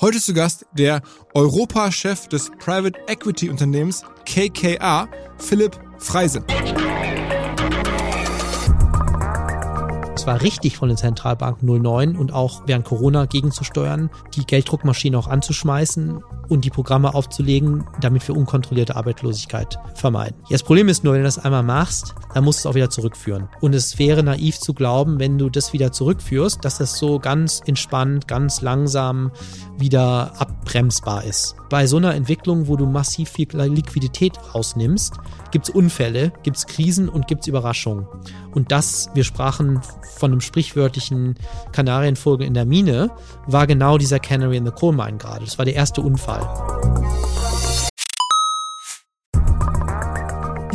Heute zu Gast der Europachef des Private Equity Unternehmens KKA, Philipp Freise. Es war richtig von den Zentralbanken 09 und auch während Corona gegenzusteuern, die Gelddruckmaschine auch anzuschmeißen und die Programme aufzulegen, damit wir unkontrollierte Arbeitslosigkeit vermeiden. Das Problem ist nur, wenn du das einmal machst, dann musst du es auch wieder zurückführen. Und es wäre naiv zu glauben, wenn du das wieder zurückführst, dass das so ganz entspannt, ganz langsam wieder abbremsbar ist. Bei so einer Entwicklung, wo du massiv viel Liquidität rausnimmst, gibt es Unfälle, gibt es Krisen und gibt es Überraschungen. Und das, wir sprachen von einem sprichwörtlichen Kanarienvogel in der Mine, war genau dieser Canary in the Coal Mine gerade. Das war der erste Unfall.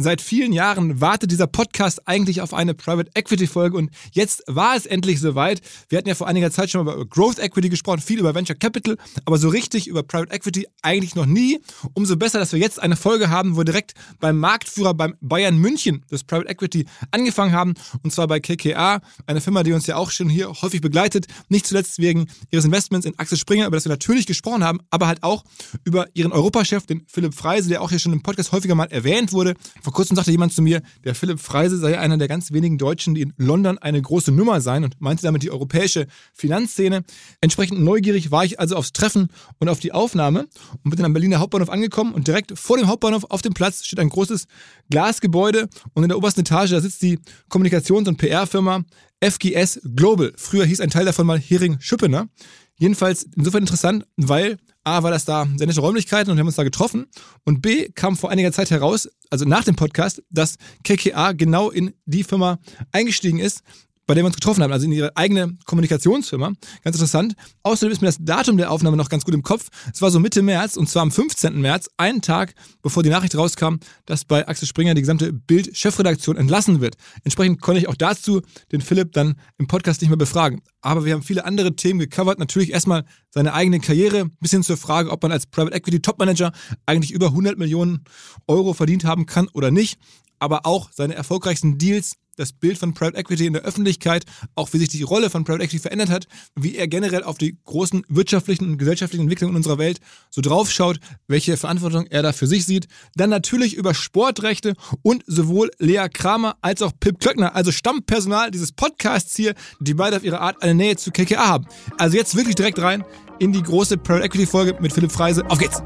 Seit vielen Jahren wartet dieser Podcast eigentlich auf eine Private Equity Folge und jetzt war es endlich soweit. Wir hatten ja vor einiger Zeit schon mal über Growth Equity gesprochen, viel über Venture Capital, aber so richtig über Private Equity eigentlich noch nie. Umso besser, dass wir jetzt eine Folge haben, wo direkt beim Marktführer beim Bayern München des Private Equity angefangen haben und zwar bei KKA, eine Firma, die uns ja auch schon hier häufig begleitet, nicht zuletzt wegen ihres Investments in Axel Springer, über das wir natürlich gesprochen haben, aber halt auch über ihren Europachef, den Philipp Freise, der auch hier schon im Podcast häufiger mal erwähnt wurde. Vor kurzem sagte jemand zu mir, der Philipp Freise sei einer der ganz wenigen Deutschen, die in London eine große Nummer seien und meinte damit die europäische Finanzszene. Entsprechend neugierig war ich also aufs Treffen und auf die Aufnahme und bin dann am Berliner Hauptbahnhof angekommen und direkt vor dem Hauptbahnhof auf dem Platz steht ein großes Glasgebäude und in der obersten Etage, da sitzt die Kommunikations- und PR-Firma FGS Global. Früher hieß ein Teil davon mal Hering Schüppener. Jedenfalls insofern interessant, weil A, war das da sehr nette Räumlichkeiten und wir haben uns da getroffen. Und B, kam vor einiger Zeit heraus, also nach dem Podcast, dass KKA genau in die Firma eingestiegen ist, bei der wir uns getroffen haben, also in ihre eigene Kommunikationsfirma. Ganz interessant. Außerdem ist mir das Datum der Aufnahme noch ganz gut im Kopf. Es war so Mitte März und zwar am 15. März, einen Tag bevor die Nachricht rauskam, dass bei Axel Springer die gesamte Bild-Chefredaktion entlassen wird. Entsprechend konnte ich auch dazu den Philipp dann im Podcast nicht mehr befragen. Aber wir haben viele andere Themen gecovert. Natürlich erstmal seine eigene Karriere, bis hin zur Frage, ob man als Private Equity Top Manager eigentlich über 100 Millionen Euro verdient haben kann oder nicht. Aber auch seine erfolgreichsten Deals, das Bild von Private Equity in der Öffentlichkeit, auch wie sich die Rolle von Private Equity verändert hat, wie er generell auf die großen wirtschaftlichen und gesellschaftlichen Entwicklungen in unserer Welt so draufschaut, welche Verantwortung er da für sich sieht. Dann natürlich über Sportrechte und sowohl Lea Kramer als auch Pip Klöckner, also Stammpersonal dieses Podcasts hier, die beide auf ihre Art eine Nähe zu KKA haben. Also jetzt wirklich direkt rein in die große Private Equity Folge mit Philipp Freise. Auf geht's!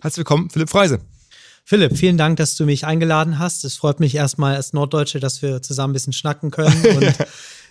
Herzlich willkommen, Philipp Freise. Philipp, vielen Dank, dass du mich eingeladen hast. Es freut mich erstmal als Norddeutsche, dass wir zusammen ein bisschen schnacken können. Und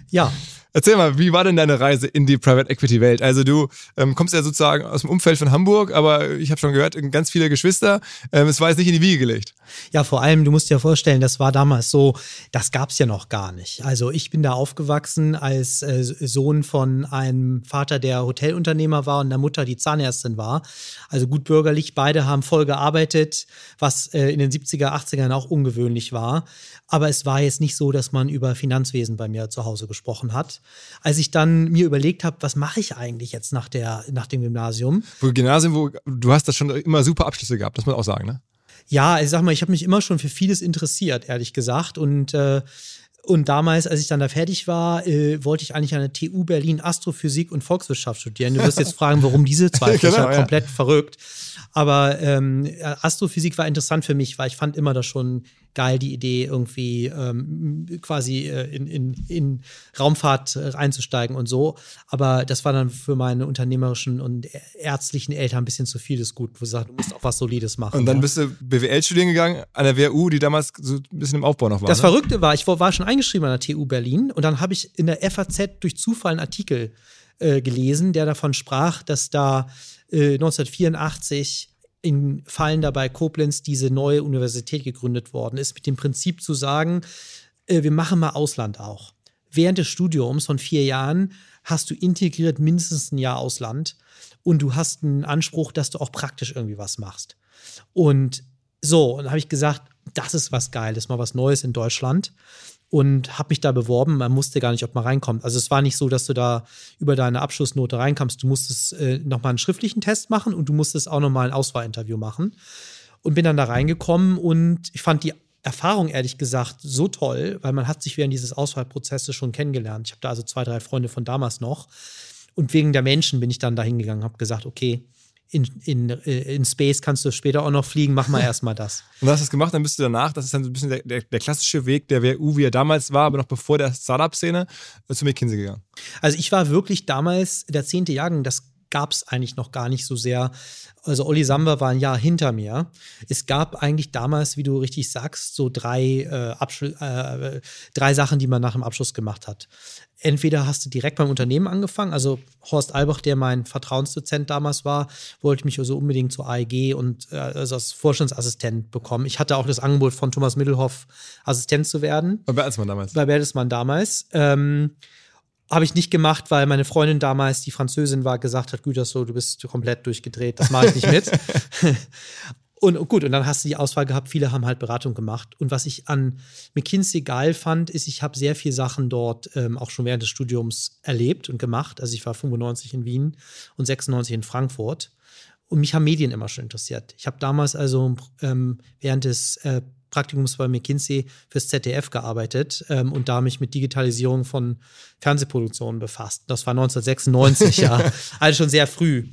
ja, Erzähl mal, wie war denn deine Reise in die Private Equity Welt? Also du ähm, kommst ja sozusagen aus dem Umfeld von Hamburg, aber ich habe schon gehört, ganz viele Geschwister. Ähm, es war jetzt nicht in die Wiege gelegt. Ja, vor allem, du musst dir vorstellen, das war damals so, das gab's ja noch gar nicht. Also ich bin da aufgewachsen als äh, Sohn von einem Vater, der Hotelunternehmer war und einer Mutter, die Zahnärztin war. Also gut bürgerlich, beide haben voll gearbeitet, was äh, in den 70er, 80ern auch ungewöhnlich war. Aber es war jetzt nicht so, dass man über Finanzwesen bei mir zu Hause gesprochen hat. Als ich dann mir überlegt habe, was mache ich eigentlich jetzt nach, der, nach dem Gymnasium? Wo Gymnasium, wo du hast da schon immer super Abschlüsse gehabt, das muss man auch sagen, ne? Ja, ich sag mal, ich habe mich immer schon für vieles interessiert, ehrlich gesagt. Und äh, und damals, als ich dann da fertig war, äh, wollte ich eigentlich an der TU Berlin Astrophysik und Volkswirtschaft studieren. Du wirst jetzt fragen, warum diese zwei Fächer genau, ja. komplett verrückt. Aber ähm, Astrophysik war interessant für mich, weil ich fand immer das schon geil, die Idee, irgendwie ähm, quasi äh, in, in, in Raumfahrt äh, einzusteigen und so. Aber das war dann für meine unternehmerischen und ärztlichen Eltern ein bisschen zu viel des Gut, wo sie sagen, du musst auch was Solides machen. Und dann ja. bist du BWL studieren gegangen an der WU, die damals so ein bisschen im Aufbau noch war. Das ne? Verrückte war, ich war schon eingeschrieben an der TU Berlin und dann habe ich in der FAZ durch Zufall einen Artikel äh, gelesen, der davon sprach, dass da 1984 äh, in Fallen dabei Koblenz diese neue Universität gegründet worden ist, mit dem Prinzip zu sagen, äh, wir machen mal Ausland auch. Während des Studiums von vier Jahren hast du integriert mindestens ein Jahr Ausland und du hast einen Anspruch, dass du auch praktisch irgendwie was machst. Und so, und dann habe ich gesagt, das ist was Geiles, mal was Neues in Deutschland und habe mich da beworben. Man wusste gar nicht, ob man reinkommt. Also es war nicht so, dass du da über deine Abschlussnote reinkommst. Du musstest äh, nochmal einen schriftlichen Test machen und du musstest auch nochmal ein Auswahlinterview machen. Und bin dann da reingekommen und ich fand die Erfahrung ehrlich gesagt so toll, weil man hat sich während dieses Auswahlprozesses schon kennengelernt. Ich habe da also zwei, drei Freunde von damals noch. Und wegen der Menschen bin ich dann da hingegangen, habe gesagt, okay, in, in, äh, in Space kannst du später auch noch fliegen, mach mal erstmal das. Und du hast das gemacht, dann bist du danach, das ist dann so ein bisschen der, der, der klassische Weg der WU, wie er damals war, aber noch bevor der Startup-Szene, äh, zu McKinsey gegangen. Also ich war wirklich damals der zehnte Jahrgang, das gab es eigentlich noch gar nicht so sehr. Also Olli Samba war ein Jahr hinter mir. Es gab eigentlich damals, wie du richtig sagst, so drei, äh, äh, drei Sachen, die man nach dem Abschluss gemacht hat. Entweder hast du direkt beim Unternehmen angefangen, also Horst Albach, der mein Vertrauensdozent damals war, wollte mich also unbedingt zur AEG und äh, also als Vorstandsassistent bekommen. Ich hatte auch das Angebot von Thomas Mittelhoff, Assistent zu werden. Bei Bertelsmann damals. Bei Bertelsmann damals. Ähm, habe ich nicht gemacht, weil meine Freundin damals, die Französin war, gesagt hat, Gütersloh, du bist komplett durchgedreht, das mache ich nicht mit. und gut, und dann hast du die Auswahl gehabt, viele haben halt Beratung gemacht. Und was ich an McKinsey geil fand, ist, ich habe sehr viele Sachen dort ähm, auch schon während des Studiums erlebt und gemacht. Also ich war 95 in Wien und 96 in Frankfurt. Und mich haben Medien immer schon interessiert. Ich habe damals also ähm, während des äh, Praktikums bei McKinsey fürs ZDF gearbeitet ähm, und da mich mit Digitalisierung von Fernsehproduktionen befasst. Das war 1996, ja, also schon sehr früh.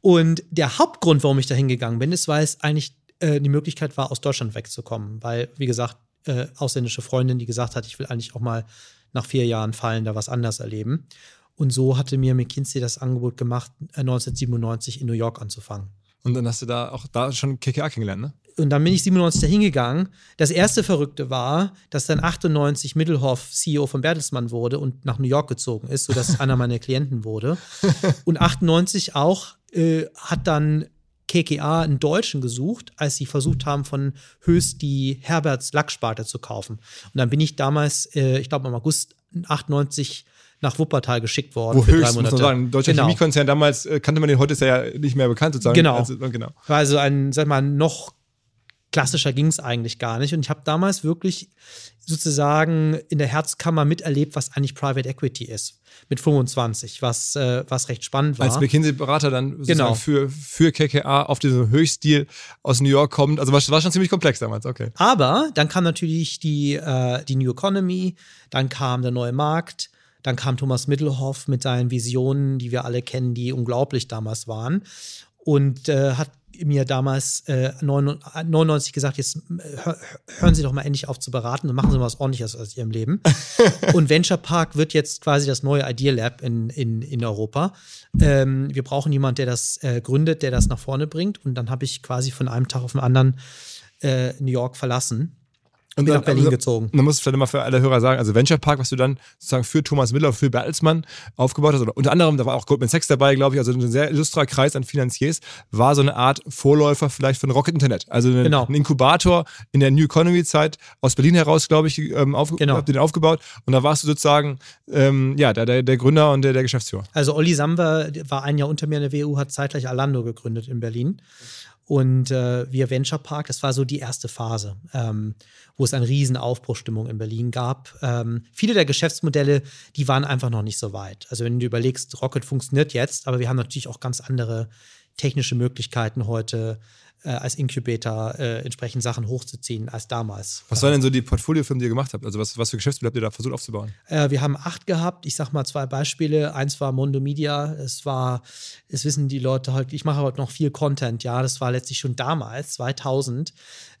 Und der Hauptgrund, warum ich da hingegangen bin, ist, weil es eigentlich äh, die Möglichkeit war, aus Deutschland wegzukommen. Weil, wie gesagt, äh, ausländische Freundin, die gesagt hat, ich will eigentlich auch mal nach vier Jahren Fallen da was anders erleben. Und so hatte mir McKinsey das Angebot gemacht, 1997 äh, in New York anzufangen. Und dann hast du da auch da schon KKA kennengelernt, ne? Und dann bin ich 97 da hingegangen. Das erste Verrückte war, dass dann 98 Mittelhoff CEO von Bertelsmann wurde und nach New York gezogen ist, sodass einer meiner Klienten wurde. Und 98 auch äh, hat dann KKA einen Deutschen gesucht, als sie versucht haben, von Höchst die Herberts Lacksparte zu kaufen. Und dann bin ich damals, äh, ich glaube im August 98 nach Wuppertal geschickt worden. Wo für höchst, drei Monate. muss man sagen. Deutscher genau. Chemiekonzern damals äh, kannte man den, heute ist er ja nicht mehr bekannt sozusagen. Genau. Also, genau. War also ein, sag mal, noch klassischer ging es eigentlich gar nicht. Und ich habe damals wirklich sozusagen in der Herzkammer miterlebt, was eigentlich Private Equity ist. Mit 25, was, äh, was recht spannend war. Als McKinsey-Berater dann genau. für, für KKA auf diesem Höchststil aus New York kommt. Also war, war schon ziemlich komplex damals, okay. Aber dann kam natürlich die, äh, die New Economy, dann kam der neue Markt, dann kam Thomas Mittelhoff mit seinen Visionen, die wir alle kennen, die unglaublich damals waren. Und äh, hat mir damals äh, 99 gesagt, jetzt äh, hören Sie doch mal endlich auf zu beraten und machen Sie mal was ordentliches aus Ihrem Leben. und Venture Park wird jetzt quasi das neue Idea Lab in, in, in Europa. Ähm, wir brauchen jemanden, der das äh, gründet, der das nach vorne bringt. Und dann habe ich quasi von einem Tag auf den anderen äh, New York verlassen Und bin nach Berlin also, gezogen. Man muss vielleicht mal für alle Hörer sagen, also Venture Park, was du dann sozusagen für Thomas Miller, für Bertelsmann aufgebaut hast, oder unter anderem, da war auch Goldman Sachs dabei, glaube ich, also ein sehr illustrer Kreis an Finanziers, war so eine Art Vorläufer vielleicht von Rocket Internet. Also ein, genau. ein Inkubator in der New Economy Zeit aus Berlin heraus, glaube ich, ähm, auf, genau. ihr den aufgebaut. Und da warst du sozusagen ähm, ja, der, der, der Gründer und der, der Geschäftsführer. Also Olli Samba war ein Jahr unter mir in der WU, hat zeitgleich Alando gegründet in Berlin. Und äh, wir Venture Park, das war so die erste Phase, ähm, wo es eine riesen Aufbruchstimmung in Berlin gab. Ähm, viele der Geschäftsmodelle, die waren einfach noch nicht so weit. Also wenn du überlegst, Rocket funktioniert jetzt, aber wir haben natürlich auch ganz andere technische Möglichkeiten heute, äh, als Incubator äh, entsprechend Sachen hochzuziehen als damals. Was waren denn so die Portfoliofirmen, die ihr gemacht habt? Also was, was für Geschäftsmodelle habt ihr da versucht aufzubauen? Äh, wir haben acht gehabt. Ich sag mal zwei Beispiele. Eins war Mondo Media. Es war, es wissen die Leute halt, ich mache heute noch viel Content. Ja, das war letztlich schon damals, 2000,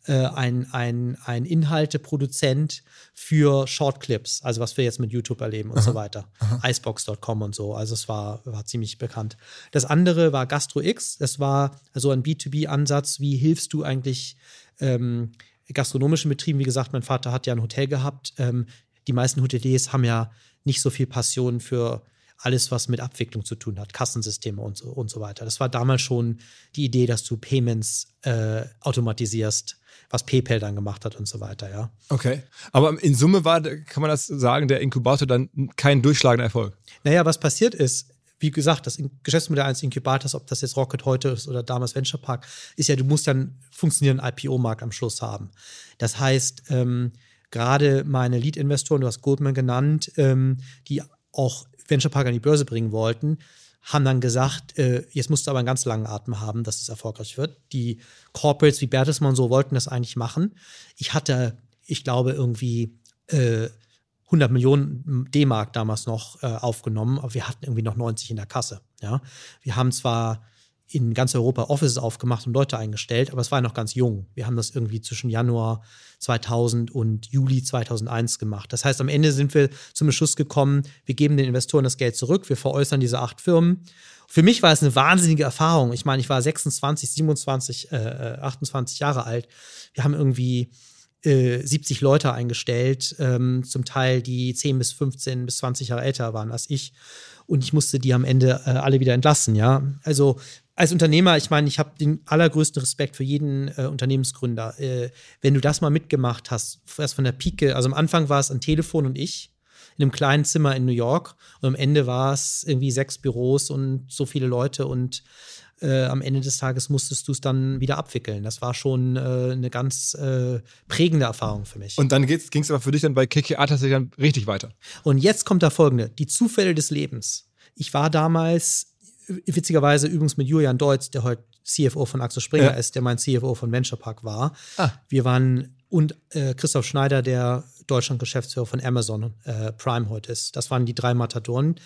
äh, ein, ein, ein Inhalteproduzent für Shortclips, also was wir jetzt mit YouTube erleben und aha, so weiter. Icebox.com und so. Also es war, war ziemlich bekannt. Das andere war GastroX. Das war also ein B2B-Ansatz. Wie hilfst du eigentlich ähm, gastronomischen Betrieben? Wie gesagt, mein Vater hat ja ein Hotel gehabt. Ähm, die meisten Hoteliers haben ja nicht so viel Passion für alles, was mit Abwicklung zu tun hat, Kassensysteme und so, und so weiter. Das war damals schon die Idee, dass du Payments äh, automatisierst was PayPal dann gemacht hat und so weiter, ja. Okay. Aber in Summe war, kann man das sagen, der Inkubator dann kein durchschlagender Erfolg? Naja, was passiert ist, wie gesagt, das Geschäftsmodell eines Inkubators, ob das jetzt Rocket heute ist oder damals Venture Park, ist ja, du musst ja einen funktionierenden IPO-Markt am Schluss haben. Das heißt, ähm, gerade meine Lead-Investoren, du hast Goldman genannt, ähm, die auch Venture Park an die Börse bringen wollten, haben dann gesagt, äh, jetzt musst du aber einen ganz langen Atem haben, dass es erfolgreich wird. Die Corporates wie Bertelsmann so wollten das eigentlich machen. Ich hatte, ich glaube, irgendwie äh, 100 Millionen D-Mark damals noch äh, aufgenommen, aber wir hatten irgendwie noch 90 in der Kasse. Ja? Wir haben zwar in ganz Europa Offices aufgemacht und Leute eingestellt, aber es war noch ganz jung. Wir haben das irgendwie zwischen Januar 2000 und Juli 2001 gemacht. Das heißt, am Ende sind wir zum Beschluss gekommen, wir geben den Investoren das Geld zurück, wir veräußern diese acht Firmen. Für mich war es eine wahnsinnige Erfahrung. Ich meine, ich war 26, 27, äh, 28 Jahre alt. Wir haben irgendwie äh, 70 Leute eingestellt, ähm, zum Teil die 10 bis 15 bis 20 Jahre älter waren als ich. Und ich musste die am Ende äh, alle wieder entlassen, ja. Also als Unternehmer, ich meine, ich habe den allergrößten Respekt für jeden äh, Unternehmensgründer. Äh, wenn du das mal mitgemacht hast, erst von der Pike, also am Anfang war es ein Telefon und ich in einem kleinen Zimmer in New York und am Ende war es irgendwie sechs Büros und so viele Leute und äh, am Ende des Tages musstest du es dann wieder abwickeln. Das war schon äh, eine ganz äh, prägende Erfahrung für mich. Und dann ging es aber für dich dann bei KKA tatsächlich dann richtig weiter. Und jetzt kommt da folgende: Die Zufälle des Lebens. Ich war damals witzigerweise übrigens mit Julian Deutz, der heute CFO von Axel Springer ja. ist, der mein CFO von Venture Park war. Ah. Wir waren und äh, Christoph Schneider, der Deutschland-Geschäftsführer von Amazon äh, Prime heute ist. Das waren die drei Matadoren.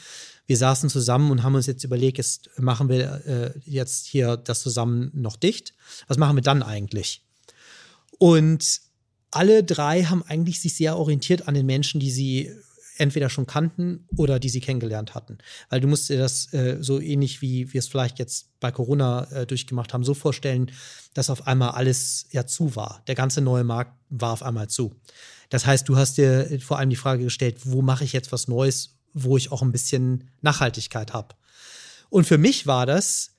Wir saßen zusammen und haben uns jetzt überlegt, jetzt machen wir äh, jetzt hier das zusammen noch dicht. Was machen wir dann eigentlich? Und alle drei haben eigentlich sich sehr orientiert an den Menschen, die sie entweder schon kannten oder die sie kennengelernt hatten. Weil du musst dir das äh, so ähnlich wie wir es vielleicht jetzt bei Corona äh, durchgemacht haben, so vorstellen, dass auf einmal alles ja zu war. Der ganze neue Markt war auf einmal zu. Das heißt, du hast dir vor allem die Frage gestellt, wo mache ich jetzt was Neues, wo ich auch ein bisschen Nachhaltigkeit habe. Und für mich war das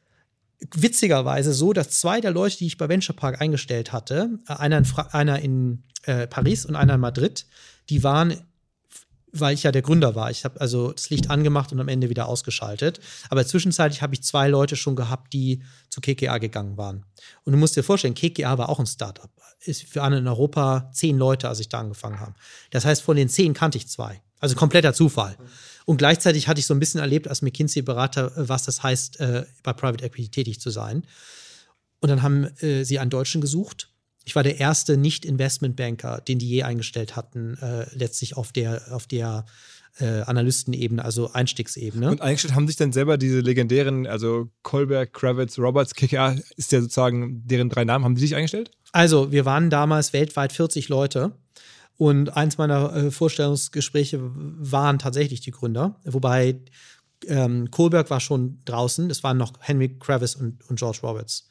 witzigerweise so, dass zwei der Leute, die ich bei Venture Park eingestellt hatte, äh, einer in, Fra einer in äh, Paris und einer in Madrid, die waren weil ich ja der Gründer war. Ich habe also das Licht angemacht und am Ende wieder ausgeschaltet. Aber zwischenzeitlich habe ich zwei Leute schon gehabt, die zu KKA gegangen waren. Und du musst dir vorstellen, KKA war auch ein Startup. Wir waren in Europa zehn Leute, als ich da angefangen habe. Das heißt, von den zehn kannte ich zwei. Also kompletter Zufall. Und gleichzeitig hatte ich so ein bisschen erlebt als McKinsey-Berater, was das heißt, äh, bei Private Equity tätig zu sein. Und dann haben äh, sie einen Deutschen gesucht ich war der erste Nicht-Investmentbanker, den die je eingestellt hatten, äh, letztlich auf der, auf der äh, Analystenebene, also Einstiegsebene. Und eingestellt haben sich dann selber diese legendären, also Kolberg, Kravitz, Roberts, KKA, ist ja sozusagen deren drei Namen, haben die sich eingestellt? Also, wir waren damals weltweit 40 Leute. Und eins meiner äh, Vorstellungsgespräche waren tatsächlich die Gründer, wobei ähm, Kohlberg war schon draußen, es waren noch Henry Kravis und, und George Roberts.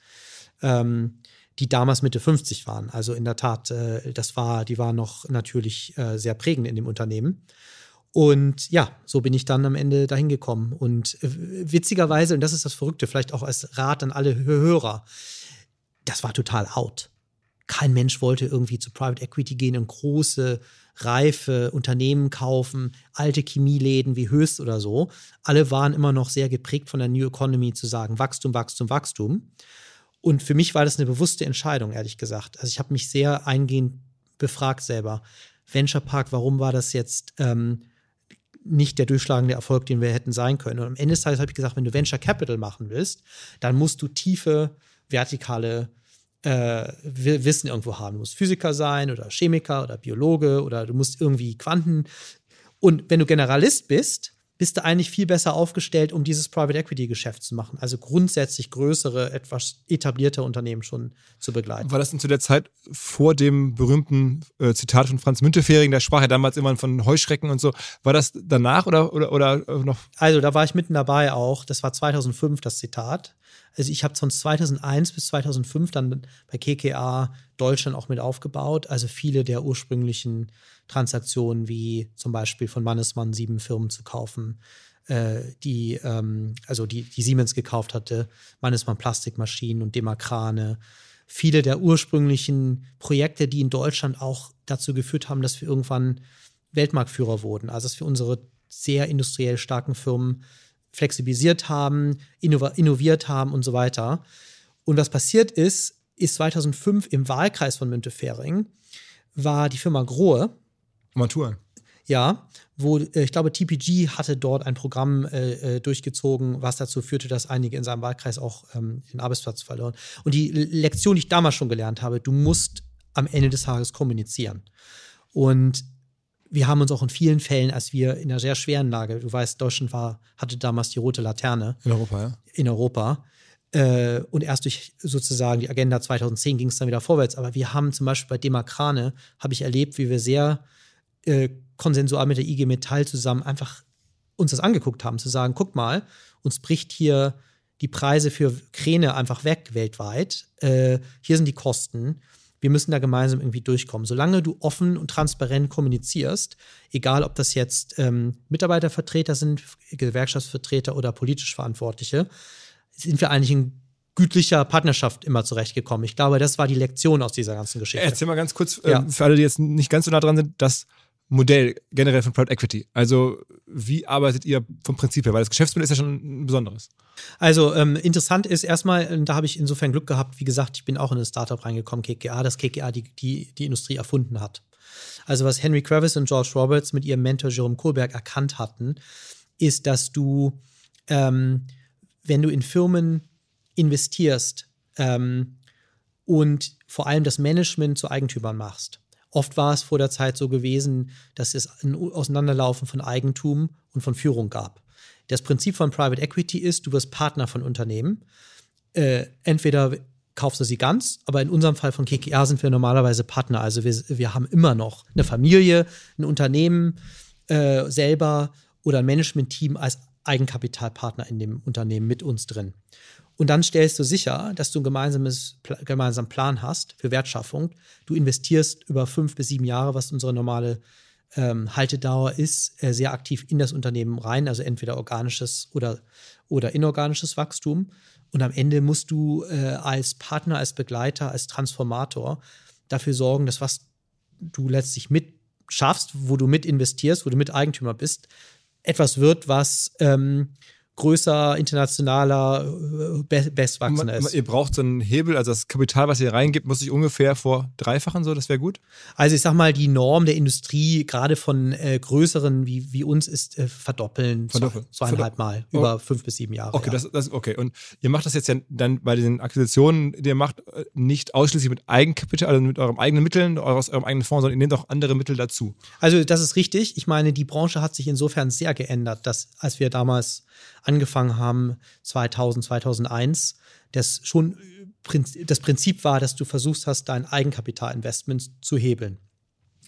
Ähm, die damals Mitte 50 waren. Also in der Tat, äh, das war, die waren noch natürlich äh, sehr prägend in dem Unternehmen. Und ja, so bin ich dann am Ende dahin gekommen. Und äh, witzigerweise, und das ist das Verrückte, vielleicht auch als Rat an alle Hörer, das war total out. Kein Mensch wollte irgendwie zu Private Equity gehen und große, reife Unternehmen kaufen, alte Chemieläden wie Höchst oder so. Alle waren immer noch sehr geprägt von der New Economy zu sagen, Wachstum, Wachstum, Wachstum. Und für mich war das eine bewusste Entscheidung, ehrlich gesagt. Also ich habe mich sehr eingehend befragt selber. Venture Park, warum war das jetzt ähm, nicht der durchschlagende Erfolg, den wir hätten sein können? Und am Ende des Tages habe ich gesagt, wenn du Venture Capital machen willst, dann musst du tiefe, vertikale äh, Wissen irgendwo haben. Du musst Physiker sein oder Chemiker oder Biologe oder du musst irgendwie Quanten. Und wenn du Generalist bist, bist du eigentlich viel besser aufgestellt, um dieses Private Equity Geschäft zu machen. Also grundsätzlich größere, etwas etablierte Unternehmen schon zu begleiten. War das denn zu der Zeit vor dem berühmten äh, Zitat von Franz Müntefering, der sprach ja damals immer von Heuschrecken und so. War das danach oder, oder, oder äh, noch? Also da war ich mitten dabei auch. Das war 2005 das Zitat. Also ich habe von 2001 bis 2005 dann bei KKA Deutschland auch mit aufgebaut. Also viele der ursprünglichen Transaktionen, wie zum Beispiel von Mannesmann sieben Firmen zu kaufen, äh, die, ähm, also die, die Siemens gekauft hatte, Mannesmann Plastikmaschinen und Demakrane. Viele der ursprünglichen Projekte, die in Deutschland auch dazu geführt haben, dass wir irgendwann Weltmarktführer wurden. Also dass wir unsere sehr industriell starken Firmen flexibilisiert haben, innoviert haben und so weiter. Und was passiert ist, ist 2005 im Wahlkreis von Müntefering war die Firma Grohe. Matur. Ja, wo äh, ich glaube, TPG hatte dort ein Programm äh, äh, durchgezogen, was dazu führte, dass einige in seinem Wahlkreis auch ähm, den Arbeitsplatz verloren. Und die Lektion, die ich damals schon gelernt habe, du musst am Ende des Tages kommunizieren. Und wir haben uns auch in vielen Fällen, als wir in einer sehr schweren Lage, du weißt, Deutschland war, hatte damals die rote Laterne. In Europa, ja. In Europa. Äh, und erst durch sozusagen die Agenda 2010 ging es dann wieder vorwärts. Aber wir haben zum Beispiel bei Demakrane, habe ich erlebt, wie wir sehr äh, konsensual mit der IG Metall zusammen einfach uns das angeguckt haben, zu sagen, guck mal, uns bricht hier die Preise für Kräne einfach weg weltweit. Äh, hier sind die Kosten wir müssen da gemeinsam irgendwie durchkommen. Solange du offen und transparent kommunizierst, egal ob das jetzt ähm, Mitarbeitervertreter sind, Gewerkschaftsvertreter oder politisch Verantwortliche, sind wir eigentlich in gütlicher Partnerschaft immer zurechtgekommen. Ich glaube, das war die Lektion aus dieser ganzen Geschichte. Erzähl mal ganz kurz, ja. äh, für alle, die jetzt nicht ganz so nah dran sind, das Modell generell von Private Equity. Also wie arbeitet ihr vom Prinzip her? Weil das Geschäftsmodell ist ja schon ein besonderes. Also ähm, interessant ist erstmal, da habe ich insofern Glück gehabt, wie gesagt, ich bin auch in ein Startup reingekommen, KKA, das KKA die, die, die Industrie erfunden hat. Also was Henry Kravis und George Roberts mit ihrem Mentor Jerome Kohlberg erkannt hatten, ist, dass du, ähm, wenn du in Firmen investierst ähm, und vor allem das Management zu Eigentümern machst, Oft war es vor der Zeit so gewesen, dass es ein Auseinanderlaufen von Eigentum und von Führung gab. Das Prinzip von Private Equity ist, du wirst Partner von Unternehmen. Äh, entweder kaufst du sie ganz, aber in unserem Fall von KKR sind wir normalerweise Partner. Also wir, wir haben immer noch eine Familie, ein Unternehmen äh, selber oder ein Management-Team als Eigenkapitalpartner in dem Unternehmen mit uns drin. Und dann stellst du sicher, dass du einen gemeinsames, gemeinsamen Plan hast für Wertschaffung. Du investierst über fünf bis sieben Jahre, was unsere normale ähm, Haltedauer ist, äh, sehr aktiv in das Unternehmen rein, also entweder organisches oder, oder inorganisches Wachstum. Und am Ende musst du äh, als Partner, als Begleiter, als Transformator dafür sorgen, dass was du letztlich mit schaffst, wo du mit investierst, wo du mit Eigentümer bist, etwas wird, was ähm, größer, internationaler, äh, bestwachsender ist. Ihr braucht so einen Hebel, also das Kapital, was ihr reingibt, muss sich ungefähr vor dreifachen so, das wäre gut? Also ich sag mal, die Norm der Industrie, gerade von äh, größeren wie, wie uns, ist äh, verdoppeln, verdoppeln. Zwei, zweieinhalb Mal oh. über fünf bis sieben Jahre. Okay, ja. das, das, okay. Und ihr macht das jetzt ja dann bei den Akquisitionen, die ihr macht, äh, nicht ausschließlich mit Eigenkapital, also mit eurem eigenen Mitteln, aus eurem eigenen Fonds, sondern ihr nehmt auch andere Mittel dazu. Also das ist richtig. Ich meine, die Branche hat sich insofern sehr geändert, dass als wir damals angefangen haben, 2000, 2001, das schon das Prinzip war, dass du versuchst hast, dein Eigenkapitalinvestment zu hebeln.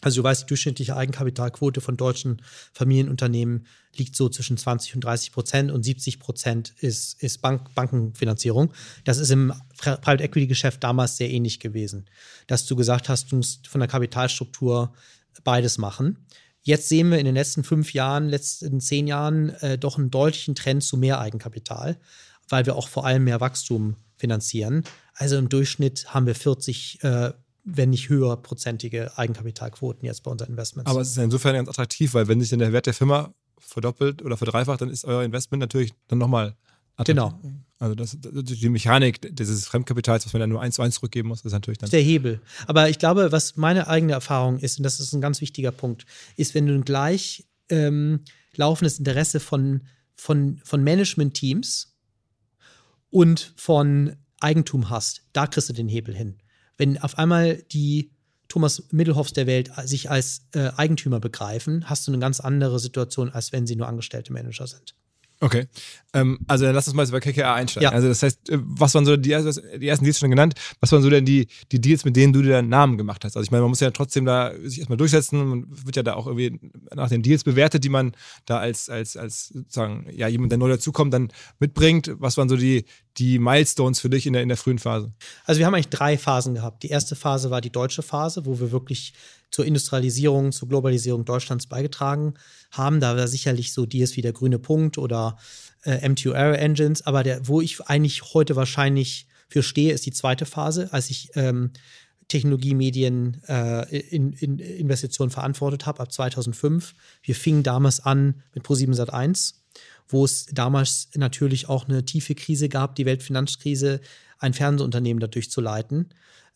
Also du weißt, die durchschnittliche Eigenkapitalquote von deutschen Familienunternehmen liegt so zwischen 20 und 30 Prozent und 70 Prozent ist, ist Bank, Bankenfinanzierung. Das ist im Private Equity Geschäft damals sehr ähnlich gewesen, dass du gesagt hast, du musst von der Kapitalstruktur beides machen. Jetzt sehen wir in den letzten fünf Jahren, letzten zehn Jahren äh, doch einen deutlichen Trend zu mehr Eigenkapital, weil wir auch vor allem mehr Wachstum finanzieren. Also im Durchschnitt haben wir 40 äh, wenn nicht höher prozentige Eigenkapitalquoten jetzt bei unseren Investments. Aber es ist ja insofern ganz attraktiv, weil wenn sich dann der Wert der Firma verdoppelt oder verdreifacht, dann ist euer Investment natürlich dann nochmal attraktiv. Genau. Also das, die Mechanik dieses Fremdkapitals, was man dann nur eins zu eins zurückgeben muss, ist natürlich dann. Der Hebel. Aber ich glaube, was meine eigene Erfahrung ist, und das ist ein ganz wichtiger Punkt, ist, wenn du ein gleich ähm, laufendes Interesse von, von, von Management-Teams und von Eigentum hast, da kriegst du den Hebel hin wenn auf einmal die Thomas Middelhoffs der Welt sich als äh, Eigentümer begreifen, hast du eine ganz andere Situation, als wenn sie nur angestellte Manager sind. Okay. Ähm, also dann lass uns mal bei KKR einsteigen. Ja. Also das heißt, äh, was waren so die, die ersten Deals schon genannt, was waren so denn die, die Deals, mit denen du dir deinen Namen gemacht hast? Also ich meine, man muss ja trotzdem da sich erstmal durchsetzen und wird ja da auch irgendwie nach den Deals bewertet, die man da als, als, als sozusagen, ja, jemand, der neu dazukommt, dann mitbringt. Was waren so die, die Milestones für dich in der, in der frühen Phase? Also wir haben eigentlich drei Phasen gehabt. Die erste Phase war die deutsche Phase, wo wir wirklich zur Industrialisierung, zur Globalisierung Deutschlands beigetragen haben. Da war sicherlich so Deals wie der grüne Punkt oder äh, M2 Aero Engines, aber der, wo ich eigentlich heute wahrscheinlich für stehe, ist die zweite Phase, als ich ähm, Technologie, Medien, äh, in, in Investitionen verantwortet habe, ab 2005. Wir fingen damals an mit Pro7 Sat1, wo es damals natürlich auch eine tiefe Krise gab, die Weltfinanzkrise, ein Fernsehunternehmen dadurch zu leiten,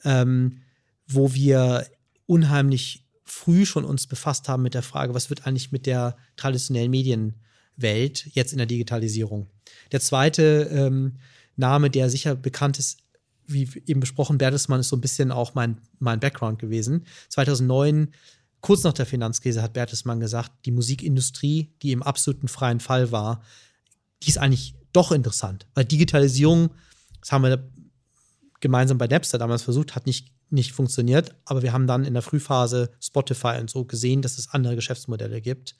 ähm, wo wir unheimlich früh schon uns befasst haben mit der Frage, was wird eigentlich mit der traditionellen Medienwelt jetzt in der Digitalisierung. Der zweite ähm, Name, der sicher bekannt ist, wie eben besprochen, Bertelsmann ist so ein bisschen auch mein, mein Background gewesen. 2009, kurz nach der Finanzkrise, hat Bertelsmann gesagt, die Musikindustrie, die im absoluten freien Fall war, die ist eigentlich doch interessant, weil Digitalisierung, das haben wir gemeinsam bei Napster damals versucht, hat nicht nicht funktioniert. Aber wir haben dann in der Frühphase Spotify und so gesehen, dass es andere Geschäftsmodelle gibt.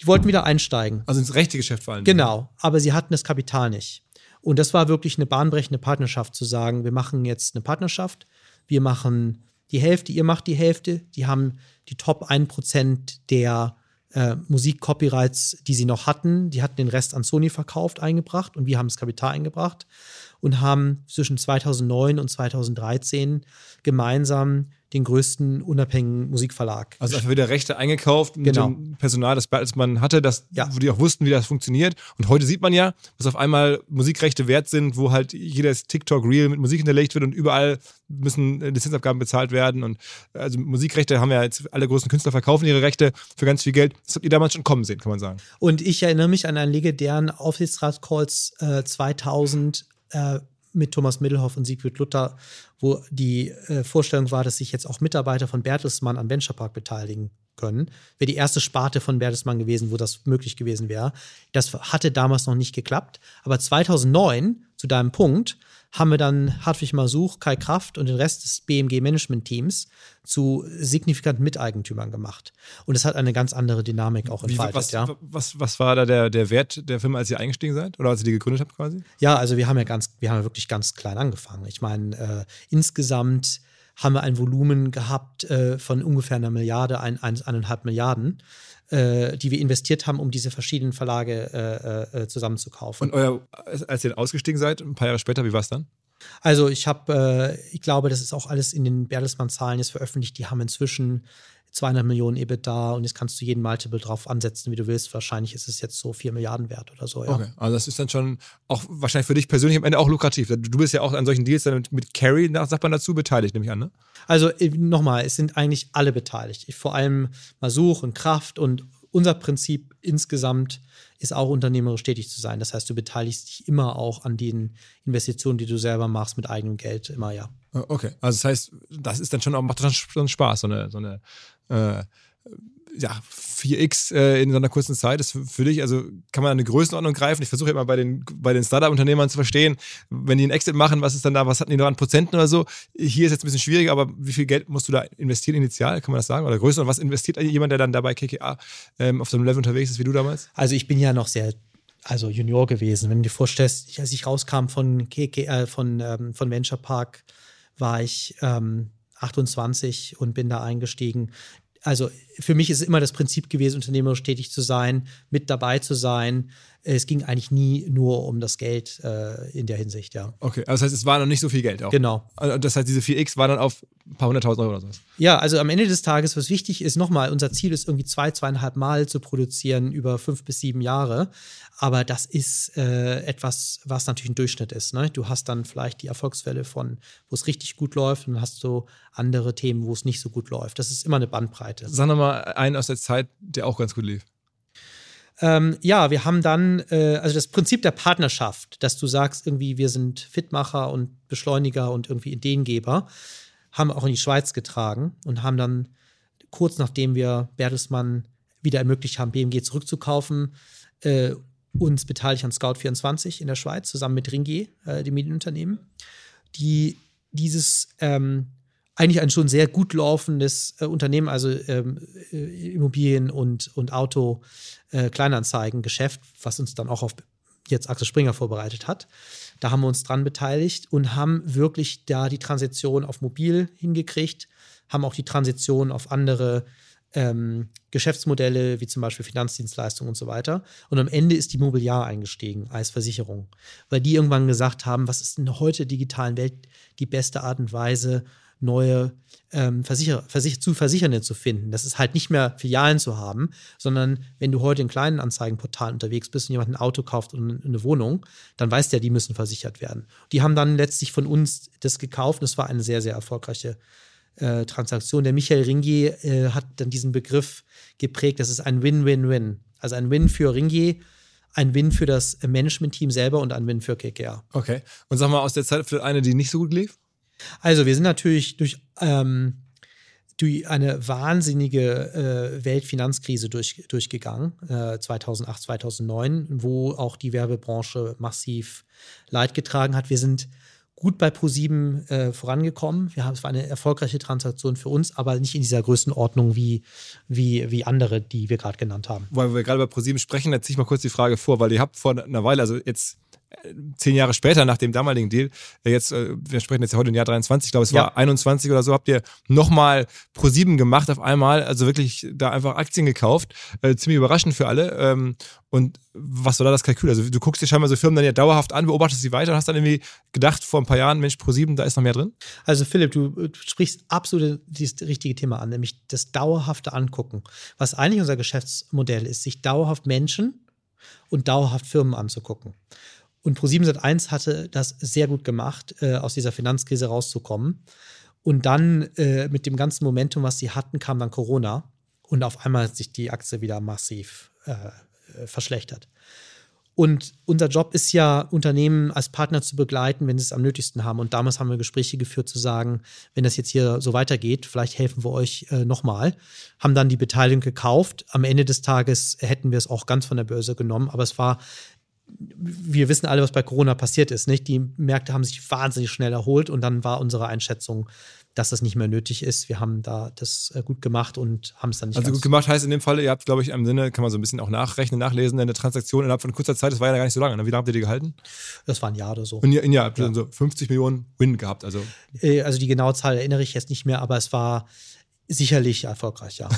Die wollten wieder einsteigen. Also ins rechte Geschäft fallen. Genau, aber sie hatten das Kapital nicht. Und das war wirklich eine bahnbrechende Partnerschaft, zu sagen, wir machen jetzt eine Partnerschaft, wir machen die Hälfte, ihr macht die Hälfte, die haben die Top 1% der äh, Musik-Copyrights, die sie noch hatten, die hatten den Rest an Sony verkauft, eingebracht und wir haben das Kapital eingebracht und haben zwischen 2009 und 2013 gemeinsam den größten unabhängigen Musikverlag. Also einfach wieder Rechte eingekauft mit Genau. dem Personal, das man hatte, das, Ja. wo die auch wussten, wie das funktioniert. Und heute sieht man ja, dass auf einmal Musikrechte wert sind, wo halt jedes TikTok-Reel mit Musik hinterlegt wird und überall müssen äh, Lizenzabgaben bezahlt werden. Und also Musikrechte haben ja jetzt alle großen Künstler verkaufen ihre Rechte für ganz viel Geld. Das habt ihr damals schon kommen sehen, kann man sagen. Und ich erinnere mich an einen legendären Aufsichtsratscalls äh, 2000 äh, mit Thomas Middelhoff und Siegfried Luther, wo die äh, Vorstellung war, dass sich jetzt auch Mitarbeiter von Bertelsmann an Venturepark beteiligen können. Wäre die erste Sparte von Bertelsmann gewesen, wo das möglich gewesen wäre. Das hatte damals noch nicht geklappt. Aber 2009, zu deinem Punkt, haben wir dann Hartwig Masuch, Kai Kraft und den Rest des BMG Management Teams zu signifikanten Miteigentümern gemacht. Und es hat eine ganz andere Dynamik auch Wie, entfaltet. was, ja. was, was war da der, der Wert der Firma, als ihr eingestiegen seid? Oder als ihr die gegründet habt quasi? Ja, also wir haben ja ganz, wir haben ja wirklich ganz klein angefangen. Ich meine, äh, insgesamt haben wir ein Volumen gehabt äh, von ungefähr einer Milliarde, ein, ein, eineinhalb Milliarden, äh, die wir investiert haben, um diese verschiedenen Verlage äh, äh, zusammenzukaufen. Und euer, als ihr ausgestiegen seid, ein paar Jahre später, wie war es dann? Also ich habe, äh, ich glaube, das ist auch alles in den Bertelsmann-Zahlen jetzt veröffentlicht. Die haben inzwischen 200 Millionen EBITDA und jetzt kannst du jeden Multiple drauf ansetzen, wie du willst. Wahrscheinlich ist es jetzt so 4 Milliarden wert oder so. Ja. Okay, also das ist dann schon auch wahrscheinlich für dich persönlich am Ende auch lukrativ. Du bist ja auch an solchen Deals dann mit, mit Carrie, sagt man dazu, beteiligt, nehme ich an, ne? Also äh, nochmal, es sind eigentlich alle beteiligt. Ich, vor allem Masuch und Kraft und unser Prinzip insgesamt ist auch unternehmerisch tätig zu sein. Das heißt, du beteiligst dich immer auch an den Investitionen, die du selber machst mit eigenem Geld, immer ja. Okay, also das heißt, das ist dann schon auch, macht dann schon Spaß, so eine, so eine äh, ja, 4x äh, in so einer kurzen Zeit ist für, für dich, also kann man eine Größenordnung greifen? Ich versuche immer bei den, bei den Startup-Unternehmern zu verstehen, wenn die einen Exit machen, was ist dann da, was hatten die noch an Prozenten oder so? Hier ist jetzt ein bisschen schwieriger, aber wie viel Geld musst du da investieren initial, kann man das sagen? Oder größer? Was investiert jemand, der dann dabei KKA ähm, auf so einem Level unterwegs ist wie du damals? Also ich bin ja noch sehr also Junior gewesen. Wenn du dir vorstellst, als ich rauskam von KK, äh, von, ähm, von Venture Park, war ich ähm, 28 und bin da eingestiegen also für mich ist immer das Prinzip gewesen, unternehmerisch tätig zu sein, mit dabei zu sein. Es ging eigentlich nie nur um das Geld äh, in der Hinsicht, ja. Okay, also das heißt, es war noch nicht so viel Geld auch. Genau. Also das heißt, diese 4x war dann auf ein paar hunderttausend Euro oder sowas. Ja, also am Ende des Tages, was wichtig ist, nochmal, unser Ziel ist irgendwie zwei, zweieinhalb Mal zu produzieren über fünf bis sieben Jahre. Aber das ist äh, etwas, was natürlich ein Durchschnitt ist. Ne? Du hast dann vielleicht die Erfolgsfälle von, wo es richtig gut läuft und hast du andere Themen, wo es nicht so gut läuft. Das ist immer eine Bandbreite. Sag nochmal einen aus der Zeit, der auch ganz gut lief. Ähm, ja, wir haben dann, äh, also das Prinzip der Partnerschaft, dass du sagst, irgendwie, wir sind Fitmacher und Beschleuniger und irgendwie Ideengeber, haben wir auch in die Schweiz getragen und haben dann kurz nachdem wir Bertelsmann wieder ermöglicht haben, BMG zurückzukaufen, äh, uns beteiligt an Scout24 in der Schweiz, zusammen mit Ringier, äh, dem Medienunternehmen, die dieses ähm, eigentlich ein schon sehr gut laufendes äh, Unternehmen, also ähm, äh, Immobilien und, und Auto, äh, Kleinanzeigen-Geschäft, was uns dann auch auf jetzt Axel Springer vorbereitet hat. Da haben wir uns dran beteiligt und haben wirklich da die Transition auf mobil hingekriegt, haben auch die Transition auf andere ähm, Geschäftsmodelle wie zum Beispiel Finanzdienstleistungen und so weiter. Und am Ende ist die Mobiliar eingestiegen als Versicherung, weil die irgendwann gesagt haben, was ist in heute digitalen Welt die beste Art und Weise, neue ähm, Versicher Versicher zu Versichernde zu finden. Das ist halt nicht mehr Filialen zu haben, sondern wenn du heute in kleinen Anzeigenportalen unterwegs bist und jemand ein Auto kauft und eine Wohnung, dann weißt du ja, die müssen versichert werden. Die haben dann letztlich von uns das gekauft und es war eine sehr, sehr erfolgreiche äh, Transaktion. Der Michael Ringier äh, hat dann diesen Begriff geprägt, das ist ein Win-Win-Win. Also ein Win für Ringier, ein Win für das Management-Team selber und ein Win für KKR. Okay. Und sag mal, aus der Zeit für eine, die nicht so gut lief? Also, wir sind natürlich durch, ähm, durch eine wahnsinnige äh, Weltfinanzkrise durch, durchgegangen, äh, 2008, 2009, wo auch die Werbebranche massiv Leid getragen hat. Wir sind gut bei ProSieben äh, vorangekommen. Wir haben, es war eine erfolgreiche Transaktion für uns, aber nicht in dieser Größenordnung wie, wie, wie andere, die wir gerade genannt haben. Weil wir gerade bei ProSieben sprechen, da ziehe ich mal kurz die Frage vor, weil ihr habt vor einer Weile, also jetzt zehn Jahre später nach dem damaligen Deal, äh, jetzt, äh, wir sprechen jetzt ja heute im Jahr 23, ich glaube, es ja. war 21 oder so, habt ihr nochmal Pro 7 gemacht auf einmal, also wirklich da einfach Aktien gekauft, äh, ziemlich überraschend für alle. Ähm, und was war da das Kalkül? Also du guckst dir scheinbar so Firmen dann ja dauerhaft an, beobachtest sie weiter und hast dann irgendwie gedacht vor ein paar Jahren, Mensch, Pro 7, da ist noch mehr drin? Also Philipp, du, du sprichst absolut das richtige Thema an, nämlich das dauerhafte Angucken. Was eigentlich unser Geschäftsmodell ist, sich dauerhaft Menschen und dauerhaft Firmen anzugucken. Und Pro7 Sat1 hatte das sehr gut gemacht, äh, aus dieser Finanzkrise rauszukommen. Und dann äh, mit dem ganzen Momentum, was sie hatten, kam dann Corona. Und auf einmal hat sich die Aktie wieder massiv äh, äh verschlechtert. Und unser Job ist ja, Unternehmen als Partner zu begleiten, wenn sie es am nötigsten haben. Und damals haben wir Gespräche geführt, zu sagen, wenn das jetzt hier so weitergeht, vielleicht helfen wir euch äh, nochmal. Haben dann die Beteiligung gekauft. Am Ende des Tages hätten wir es auch ganz von der Börse genommen. Aber es war wir wissen alle, was bei Corona passiert ist. Nicht? Die Märkte haben sich wahnsinnig schnell erholt und dann war unsere Einschätzung, dass das nicht mehr nötig ist. Wir haben da das äh, gut gemacht und haben es dann nicht Also gut gemacht heißt in dem Fall, ihr habt, glaube ich, im Sinne, kann man so ein bisschen auch nachrechnen, nachlesen, eine Transaktion innerhalb von kurzer Zeit, das war ja gar nicht so lange. Ne? Wie lange habt ihr die gehalten? Das war ein Jahr oder so. Und ein Jahr habt ihr ja. so 50 Millionen Win gehabt. Also. Äh, also die genaue Zahl erinnere ich jetzt nicht mehr, aber es war Sicherlich erfolgreich, ja.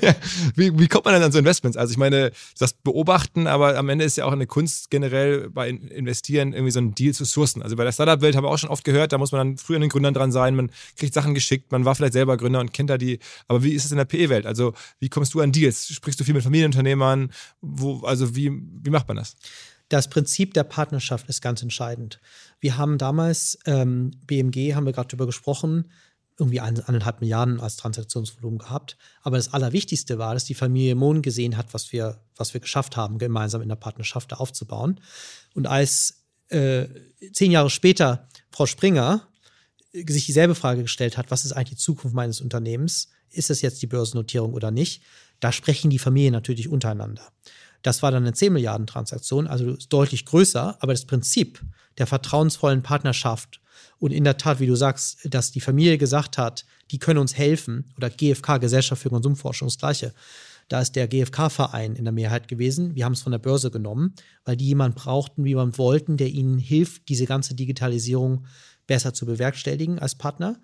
wie, wie kommt man denn an so Investments? Also ich meine, das beobachten, aber am Ende ist ja auch eine Kunst generell bei Investieren irgendwie so ein Deal zu sourcen. Also bei der Startup-Welt habe ich auch schon oft gehört, da muss man dann früher an den Gründern dran sein, man kriegt Sachen geschickt, man war vielleicht selber Gründer und kennt da die. Aber wie ist es in der PE-Welt? Also wie kommst du an Deals? Sprichst du viel mit Familienunternehmern? Wo, also wie, wie macht man das? Das Prinzip der Partnerschaft ist ganz entscheidend. Wir haben damals, ähm, BMG, haben wir gerade darüber gesprochen, irgendwie eineinhalb Milliarden als Transaktionsvolumen gehabt. Aber das Allerwichtigste war, dass die Familie Mohn gesehen hat, was wir, was wir geschafft haben, gemeinsam in der Partnerschaft aufzubauen. Und als äh, zehn Jahre später Frau Springer sich dieselbe Frage gestellt hat, was ist eigentlich die Zukunft meines Unternehmens? Ist es jetzt die Börsennotierung oder nicht? Da sprechen die Familien natürlich untereinander. Das war dann eine 10 Milliarden Transaktion, also deutlich größer, aber das Prinzip der vertrauensvollen Partnerschaft und in der Tat, wie du sagst, dass die Familie gesagt hat, die können uns helfen oder GfK, Gesellschaft für Konsumforschung, das Gleiche. Da ist der GfK-Verein in der Mehrheit gewesen. Wir haben es von der Börse genommen, weil die jemanden brauchten, wie man wollten, der ihnen hilft, diese ganze Digitalisierung besser zu bewerkstelligen als Partner.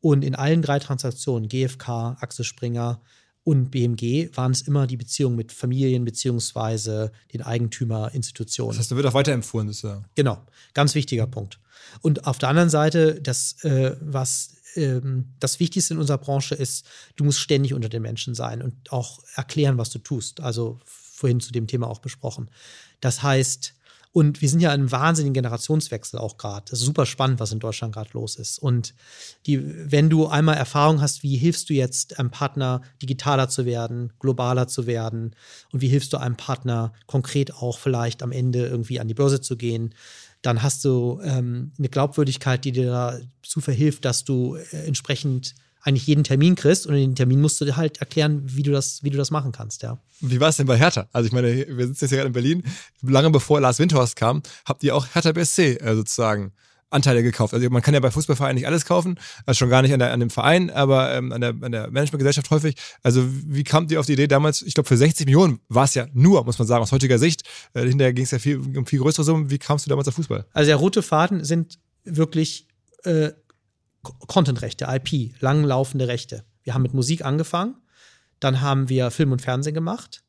Und in allen drei Transaktionen, GfK, Axel Springer und BMG, waren es immer die Beziehungen mit Familien beziehungsweise den Eigentümerinstitutionen. Das heißt, da wird auch weiterempfohlen, sozusagen. Genau, ganz wichtiger Punkt. Und auf der anderen Seite, das, äh, was ähm, das Wichtigste in unserer Branche ist, du musst ständig unter den Menschen sein und auch erklären, was du tust. Also vorhin zu dem Thema auch besprochen. Das heißt, und wir sind ja in einem wahnsinnigen Generationswechsel auch gerade. Das ist super spannend, was in Deutschland gerade los ist. Und die, wenn du einmal Erfahrung hast, wie hilfst du jetzt einem Partner, digitaler zu werden, globaler zu werden? Und wie hilfst du einem Partner konkret auch vielleicht am Ende irgendwie an die Börse zu gehen? Dann hast du ähm, eine Glaubwürdigkeit, die dir dazu verhilft, dass du äh, entsprechend eigentlich jeden Termin kriegst und in den Termin musst du dir halt erklären, wie du das, wie du das machen kannst, ja. Wie war es denn bei Hertha? Also ich meine, wir sitzen jetzt hier gerade in Berlin. Lange bevor Lars Windhorst kam, habt ihr auch Hertha BSC äh, sozusagen Anteile gekauft. Also man kann ja bei Fußballvereinen nicht alles kaufen, also schon gar nicht an, der, an dem Verein, aber ähm, an, der, an der Managementgesellschaft häufig. Also wie kamt ihr auf die Idee damals, ich glaube für 60 Millionen war es ja nur, muss man sagen, aus heutiger Sicht. Äh, hinterher ging es ja viel, um viel größere Summen. Wie kamst du damals auf Fußball? Also der rote Faden sind wirklich äh, Content-Rechte, IP, langlaufende Rechte. Wir haben mit Musik angefangen, dann haben wir Film und Fernsehen gemacht,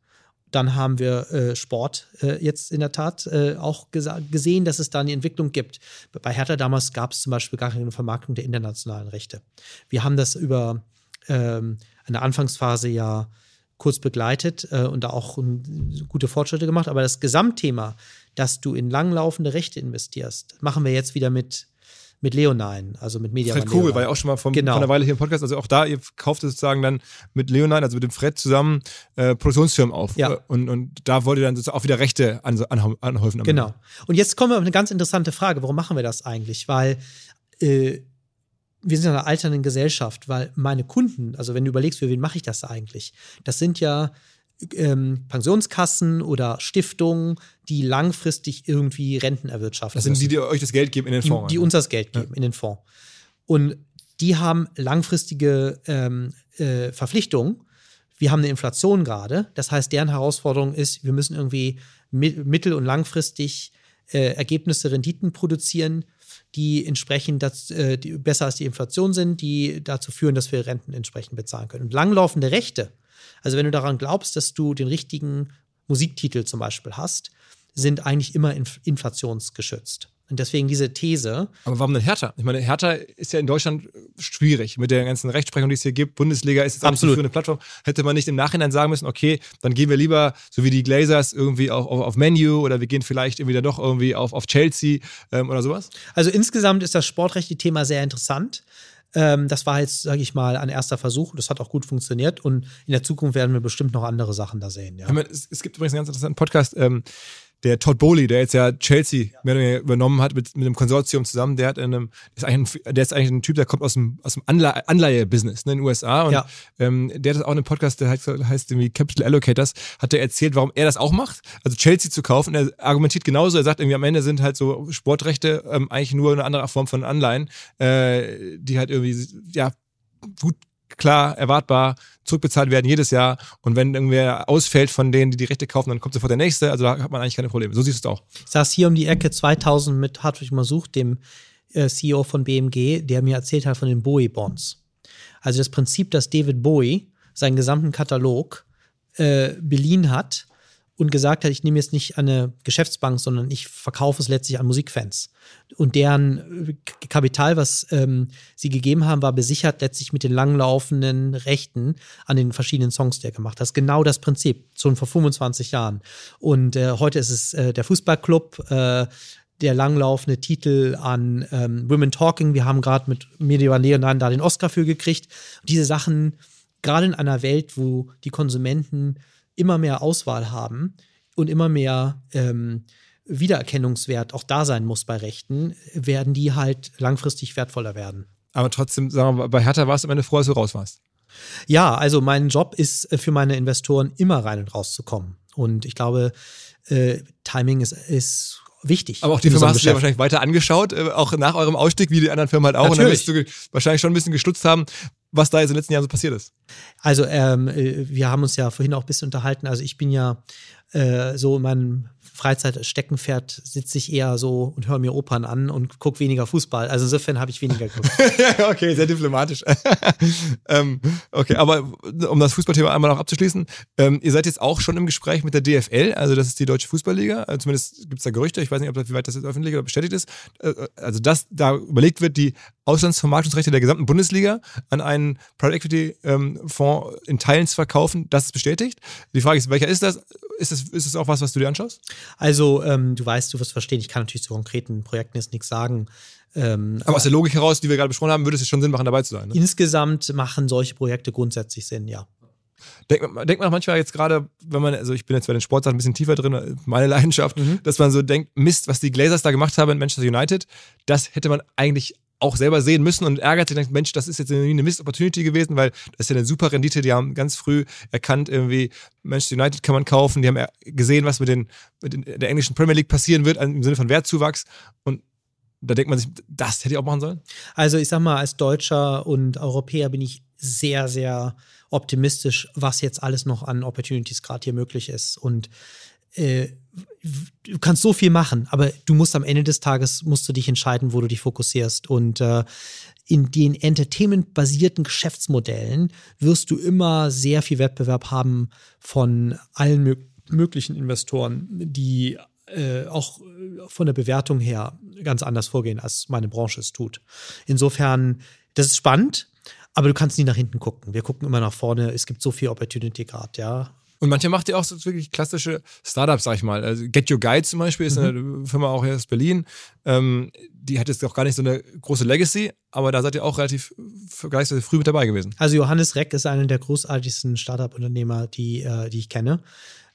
dann haben wir äh, Sport äh, jetzt in der Tat äh, auch gesehen, dass es da eine Entwicklung gibt. Bei Hertha damals gab es zum Beispiel gar keine Vermarktung der internationalen Rechte. Wir haben das über ähm, eine Anfangsphase ja kurz begleitet äh, und da auch um, gute Fortschritte gemacht. Aber das Gesamtthema, dass du in langlaufende Rechte investierst, machen wir jetzt wieder mit mit Leonine, also mit Media. Fred Kugel war ja auch schon mal vom, genau. von einer Weile hier im Podcast. Also auch da, ihr kauft sozusagen dann mit Leonine, also mit dem Fred zusammen äh, Produktionsfirmen auf. Ja. Und, und da wollt ihr dann sozusagen auch wieder Rechte an, an, anhäufen. Genau. Und jetzt kommen wir auf eine ganz interessante Frage. Warum machen wir das eigentlich? Weil äh, wir sind in einer alternden Gesellschaft, weil meine Kunden, also wenn du überlegst, für wen mache ich das eigentlich? Das sind ja ähm, Pensionskassen oder Stiftungen, die langfristig irgendwie Renten erwirtschaften. Das sind die, die euch das Geld geben in den Fonds. Die, die uns das Geld geben ja. in den Fonds. Und die haben langfristige ähm, äh, Verpflichtungen. Wir haben eine Inflation gerade. Das heißt, deren Herausforderung ist, wir müssen irgendwie mittel- und langfristig äh, Ergebnisse, Renditen produzieren, die entsprechend das, äh, die besser als die Inflation sind, die dazu führen, dass wir Renten entsprechend bezahlen können. Und langlaufende Rechte also wenn du daran glaubst, dass du den richtigen Musiktitel zum Beispiel hast, sind eigentlich immer inf inflationsgeschützt. Und deswegen diese These. Aber warum denn Hertha? Ich meine, Hertha ist ja in Deutschland schwierig mit der ganzen Rechtsprechung, die es hier gibt. Bundesliga ist jetzt Absolut. für eine Plattform. Hätte man nicht im Nachhinein sagen müssen, okay, dann gehen wir lieber, so wie die Glazers, irgendwie auf, auf, auf Menu oder wir gehen vielleicht irgendwie dann doch irgendwie auf, auf Chelsea ähm, oder sowas? Also insgesamt ist das sportrechtliche Thema sehr interessant. Ähm, das war jetzt, sage ich mal, ein erster Versuch. Das hat auch gut funktioniert und in der Zukunft werden wir bestimmt noch andere Sachen da sehen. Ja. Es, gibt übrigens einen ganz interessanten Podcast. Ähm, der Todd Bowley, der jetzt ja Chelsea mehr übernommen hat mit, mit einem Konsortium zusammen, der hat in einem, ist eigentlich ein, der ist eigentlich ein Typ, der kommt aus dem, aus dem Anleihe, Anleihe-Business ne, in den USA und ja. ähm, der hat auch einen Podcast, der heißt, heißt irgendwie Capital Allocators, hat er erzählt, warum er das auch macht, also Chelsea zu kaufen. Er argumentiert genauso, er sagt irgendwie am Ende sind halt so Sportrechte ähm, eigentlich nur eine andere Form von Anleihen, äh, die halt irgendwie ja gut klar, erwartbar zurückbezahlt werden jedes Jahr. Und wenn irgendwer ausfällt von denen, die die Rechte kaufen, dann kommt sofort der nächste. Also da hat man eigentlich keine Probleme. So siehst du es auch. Ich saß hier um die Ecke 2000 mit Hartwig Masuch, dem äh, CEO von BMG, der mir erzählt hat von den Bowie-Bonds. Also das Prinzip, dass David Bowie seinen gesamten Katalog äh, beliehen hat und gesagt hat, ich nehme jetzt nicht eine Geschäftsbank, sondern ich verkaufe es letztlich an Musikfans. Und deren äh, Kapital, was ähm, sie gegeben haben, war besichert letztlich mit den langlaufenden Rechten an den verschiedenen Songs, die er gemacht hat. Das ist genau das Prinzip, schon vor 25 Jahren. Und äh, heute ist es äh, der Fußballclub, äh, der langlaufende Titel an ähm, Women Talking. Wir haben gerade mit Media Leonan da den Oscar für gekriegt. Diese Sachen, gerade in einer Welt, wo die Konsumenten immer mehr Auswahl haben und immer mehr ähm, Wiedererkennungswert auch da sein muss bei Rechten, werden die halt langfristig wertvoller werden. Aber trotzdem, sagen wir mal, bei Hertha warst du am Ende froh, als du raus warst. Ja, also mein Job ist äh, für meine Investoren immer rein und rauszukommen. Und ich glaube, äh, Timing ist, ist wichtig. Aber auch die Firma hast du dir Geschäft. wahrscheinlich weiter angeschaut, äh, auch nach eurem Ausstieg, wie die anderen Firmen halt auch. Und dann Natürlich. wirst du wahrscheinlich schon ein bisschen gestutzt haben, was da jetzt in den letzten Jahren so passiert ist. Also ähm, äh, wir haben uns ja vorhin auch ein bisschen unterhalten. Also ich bin ja äh, so in meinem Freizeit-Steckenpferd sitze ich eher so und höre mir Opern an und gucke weniger Fußball. Also insofern habe ich weniger geguckt. okay, sehr diplomatisch. ähm, okay, aber um das Fußballthema einmal noch abzuschließen, ähm, ihr seid jetzt auch schon im Gespräch mit der DFL, also das ist die Deutsche Fußballliga, also zumindest gibt es da Gerüchte, ich weiß nicht, ob das, wie weit das jetzt öffentlich oder bestätigt ist, äh, also dass da überlegt wird, die Auslandsvermarktungsrechte der gesamten Bundesliga an einen Private Equity ähm, Fonds in Teilen zu verkaufen, das ist bestätigt. Die Frage ist, welcher ist das? Ist das, ist das auch was, was du dir anschaust? Also ähm, du weißt, du wirst verstehen, ich kann natürlich zu konkreten Projekten jetzt nichts sagen. Ähm, Aber aus der Logik heraus, die wir gerade besprochen haben, würde es schon Sinn machen, dabei zu sein. Ne? insgesamt machen solche Projekte grundsätzlich Sinn, ja. Denkt man, denkt man manchmal jetzt gerade, wenn man, also ich bin jetzt bei den Sportarten ein bisschen tiefer drin, meine Leidenschaft, dass man so denkt, Mist, was die Glazers da gemacht haben in Manchester United, das hätte man eigentlich auch selber sehen müssen und ärgert sich, denkt, Mensch, das ist jetzt irgendwie eine Mist-Opportunity gewesen, weil das ist ja eine super Rendite, die haben ganz früh erkannt, irgendwie Manchester United kann man kaufen, die haben gesehen, was mit, den, mit der englischen Premier League passieren wird, im Sinne von Wertzuwachs und da denkt man sich, das hätte ich auch machen sollen. Also ich sag mal, als Deutscher und Europäer bin ich sehr, sehr optimistisch, was jetzt alles noch an Opportunities gerade hier möglich ist. Und äh, du kannst so viel machen, aber du musst am Ende des Tages musst du dich entscheiden, wo du dich fokussierst. Und äh, in den Entertainment-basierten Geschäftsmodellen wirst du immer sehr viel Wettbewerb haben von allen mö möglichen Investoren, die äh, auch äh, von der Bewertung her ganz anders vorgehen, als meine Branche es tut. Insofern, das ist spannend, aber du kannst nie nach hinten gucken. Wir gucken immer nach vorne. Es gibt so viel Opportunity gerade, ja. Und manche macht ihr auch so wirklich klassische Startups, sag ich mal. Also Get Your Guide zum Beispiel ist eine Firma auch hier aus Berlin. Ähm, die hat jetzt auch gar nicht so eine große Legacy, aber da seid ihr auch relativ vergleichsweise früh mit dabei gewesen. Also Johannes Reck ist einer der großartigsten Startup-Unternehmer, die, äh, die ich kenne.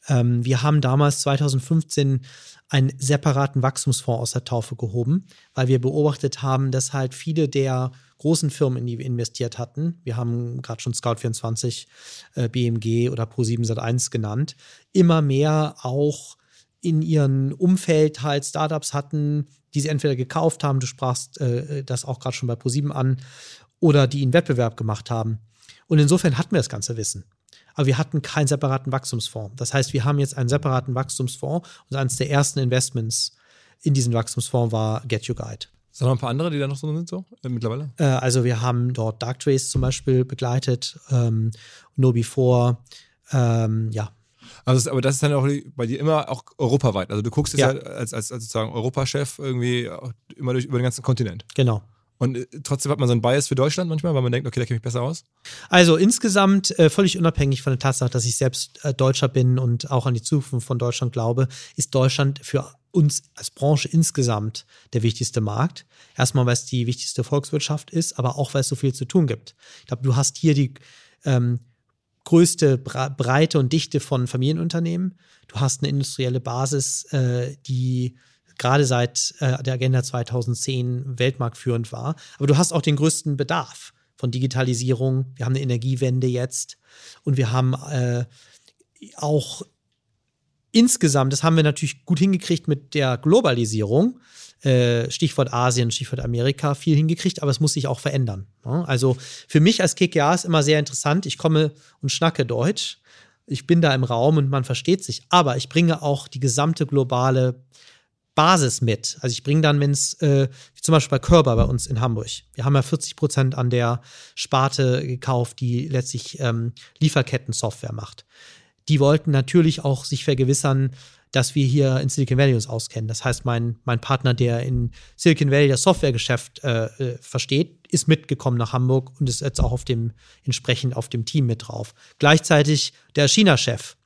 Ähm, wir haben damals 2015 einen separaten Wachstumsfonds aus der Taufe gehoben, weil wir beobachtet haben, dass halt viele der großen Firmen, in die wir investiert hatten, wir haben gerade schon Scout24, äh, BMG oder Pro7 Sat1 genannt, immer mehr auch in ihrem Umfeld halt Startups hatten, die sie entweder gekauft haben, du sprachst äh, das auch gerade schon bei Pro7 an, oder die einen Wettbewerb gemacht haben. Und insofern hatten wir das ganze Wissen. Aber wir hatten keinen separaten Wachstumsfonds. Das heißt, wir haben jetzt einen separaten Wachstumsfonds und eines der ersten Investments in diesen Wachstumsfonds war Get Your Guide. Sind noch ein paar andere, die da noch so sind, so äh, mittlerweile? Äh, also wir haben dort Darktrace zum Beispiel begleitet, ähm, No4, ähm, ja. Also, aber das ist dann auch bei dir immer auch europaweit. Also du guckst jetzt Ja. ja, als, als, als sozusagen Europachef irgendwie immer durch, über den ganzen Kontinent. Genau. Und äh, trotzdem hat man so einen Bias für Deutschland manchmal, weil man denkt, okay, da kenne ich mich besser aus. Also insgesamt, äh, völlig unabhängig von der Tatsache, dass ich selbst äh, Deutscher bin und auch an die Zukunft von Deutschland glaube, ist Deutschland für uns als Branche insgesamt der wichtigste Markt. Erstmal, weil es die wichtigste Volkswirtschaft ist, aber auch, weil es so viel zu tun gibt. Ich glaube, du hast hier die ähm, größte Breite und Dichte von Familienunternehmen. Du hast eine industrielle Basis, äh, die gerade seit äh, der Agenda 2010 weltmarktführend war. Aber du hast auch den größten Bedarf von Digitalisierung. Wir haben eine Energiewende jetzt und wir haben äh, auch insgesamt, das haben wir natürlich gut hingekriegt mit der Globalisierung, äh, Stichwort Asien, Stichwort Amerika, viel hingekriegt, aber es muss sich auch verändern. ne? Also für mich als KKA ist immer sehr interessant, ich komme und schnacke Deutsch, ich bin da im Raum und man versteht sich, aber ich bringe auch die gesamte globale Basis mit. Also ich bringe dann, wenn es, äh, wie zum Beispiel bei Körber bei uns in Hamburg, wir haben ja 40 Prozent an der Sparte gekauft, die letztlich ähm, Lieferketten-Software macht. Die wollten natürlich auch sich vergewissern, dass wir hier in Silicon Valley uns auskennen. Das heißt, mein, mein Partner, der in Silicon Valley das Softwaregeschäft äh, äh, versteht, ist mitgekommen nach Hamburg und ist jetzt auch auf dem, entsprechend auf dem Team mit drauf. Gleichzeitig der China-Chef.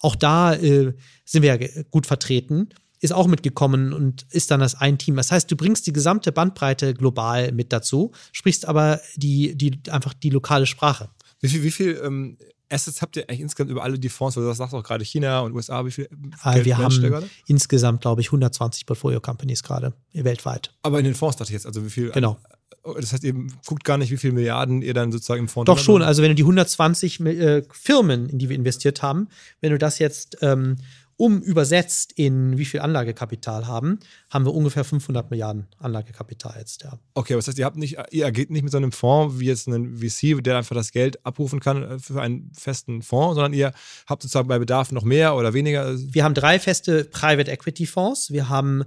Auch da äh, sind wir ja gut vertreten, ist auch mitgekommen und ist dann als ein Team. Das heißt, du bringst die gesamte Bandbreite global mit dazu, sprichst aber die, die, einfach die lokale Sprache. Wie viel, wie viel ähm, Assets habt ihr eigentlich insgesamt über alle die Fonds? Weil du sagst auch gerade China und USA, wie viel Äh, Geld wir haben insgesamt, glaube ich, 120 Portfolio-Companies gerade weltweit. Aber in den Fonds dachte ich jetzt, also wie viel Genau. Das heißt, ihr guckt gar nicht, wie viele Milliarden ihr dann sozusagen im Fonds Doch schon, also wenn du die 120 äh, Firmen, in die wir investiert haben, wenn du das jetzt ähm, um übersetzt in wie viel Anlagekapital haben, haben wir ungefähr 500 Milliarden Anlagekapital jetzt, ja. Okay, aber das heißt, ihr habt nicht, ihr agiert nicht mit so einem Fonds wie jetzt ein VC, der einfach das Geld abrufen kann äh, für einen festen Fonds, sondern ihr habt sozusagen bei Bedarf noch mehr oder weniger. Wir haben drei feste Private Equity Fonds. Wir haben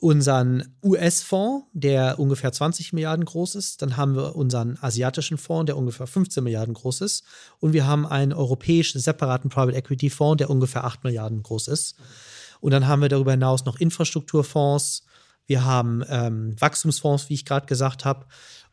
unseren US-Fonds, der ungefähr 20 Milliarden groß ist. Dann haben wir unseren asiatischen Fonds, der ungefähr 15 Milliarden groß ist. Und wir haben einen europäischen separaten Private Equity Fonds, der ungefähr 8 Milliarden groß ist. Und dann haben wir darüber hinaus noch Infrastrukturfonds. Wir haben ähm, Wachstumsfonds, wie ich gerade gesagt habe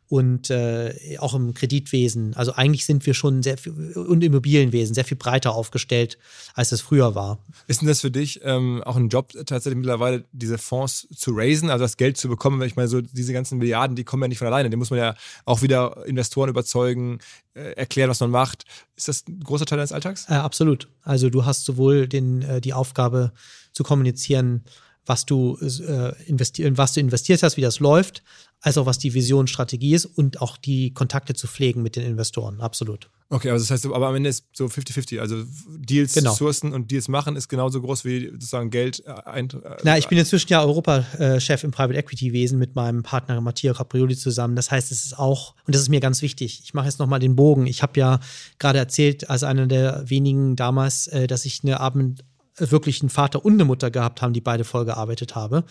und äh, auch im Kreditwesen. Also eigentlich sind wir schon sehr viel, und Immobilienwesen sehr viel breiter aufgestellt, als es früher war. Ist denn das für dich ähm, auch ein Job tatsächlich mittlerweile, diese Fonds zu raisen, also das Geld zu bekommen? Weil ich meine, so diese ganzen Milliarden, die kommen ja nicht von alleine. Die muss man ja auch wieder Investoren überzeugen, äh, erklären, was man macht. Ist das ein großer Teil deines Alltags? Äh, absolut. Also du hast sowohl den, äh, die Aufgabe zu kommunizieren, was du äh, investieren, was du investiert hast, wie das läuft, als auch was die Vision, Strategie ist und auch die Kontakte zu pflegen mit den Investoren. Absolut. Okay, also das heißt, aber am Ende ist so 50-50. Also Deals genau. sourcen und Deals machen ist genauso groß wie sozusagen Geld äh, ein. Äh, Na, ich bin inzwischen ja Europachef im Private Equity Wesen mit meinem Partner Matteo Caprioli zusammen. Das heißt, es ist auch, und das ist mir ganz wichtig, ich mache jetzt nochmal den Bogen. Ich habe ja gerade erzählt, als einer der wenigen damals, äh, dass ich eine Abend wirklich einen Vater und eine Mutter gehabt haben, die beide voll gearbeitet habe.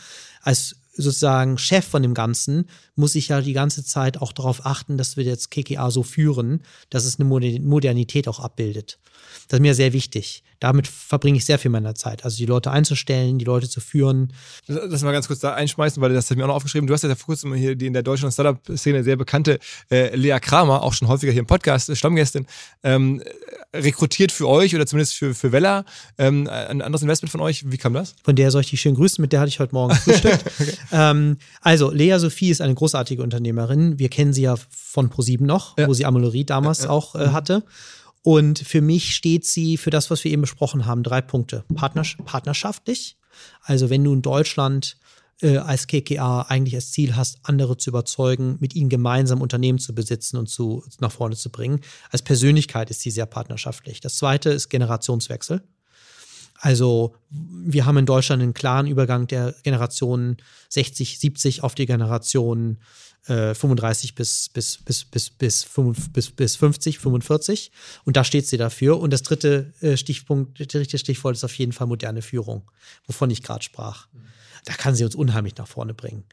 Als sozusagen Chef von dem Ganzen muss ich ja die ganze Zeit auch darauf achten, dass wir jetzt KKA so führen, dass es eine Modernität auch abbildet. Das ist mir sehr wichtig. Damit verbringe ich sehr viel meiner Zeit. Also die Leute einzustellen, die Leute zu führen. Lass mal ganz kurz da einschmeißen, weil das hat mir auch noch aufgeschrieben. Du hast ja vor kurzem hier die in der deutschen Startup-Szene sehr bekannte äh, Lea Kramer, auch schon häufiger hier im Podcast, äh, Stammgästin, ähm, rekrutiert für euch oder zumindest für, für Vella. Ähm, ein anderes Investment von euch. Wie kam das? Von der soll ich dich schön grüßen. Mit der hatte ich heute Morgen frühstückt. okay. ähm, also, Lea Sophie ist eine großartige Unternehmerin. Wir kennen sie ja von Pro7 noch, ja. wo sie Amelorie damals ja, auch äh, hatte. Und für mich steht sie für das, was wir eben besprochen haben, drei Punkte. Partners partnerschaftlich. Also wenn du in Deutschland äh, als KKA eigentlich als Ziel hast, andere zu überzeugen, mit ihnen gemeinsam Unternehmen zu besitzen und zu, nach vorne zu bringen. Als Persönlichkeit ist sie sehr partnerschaftlich. Das zweite ist Generationswechsel. Also wir haben in Deutschland einen klaren Übergang der Generationen 60, 70 auf die Generation 35 äh, bis, bis, bis, bis, bis, 5, bis, bis 50, 45. Und da steht sie dafür. Und das dritte äh, Stichpunkt, der dritte Stichwort ist auf jeden Fall moderne Führung, wovon ich gerade sprach. Da kann sie uns unheimlich nach vorne bringen.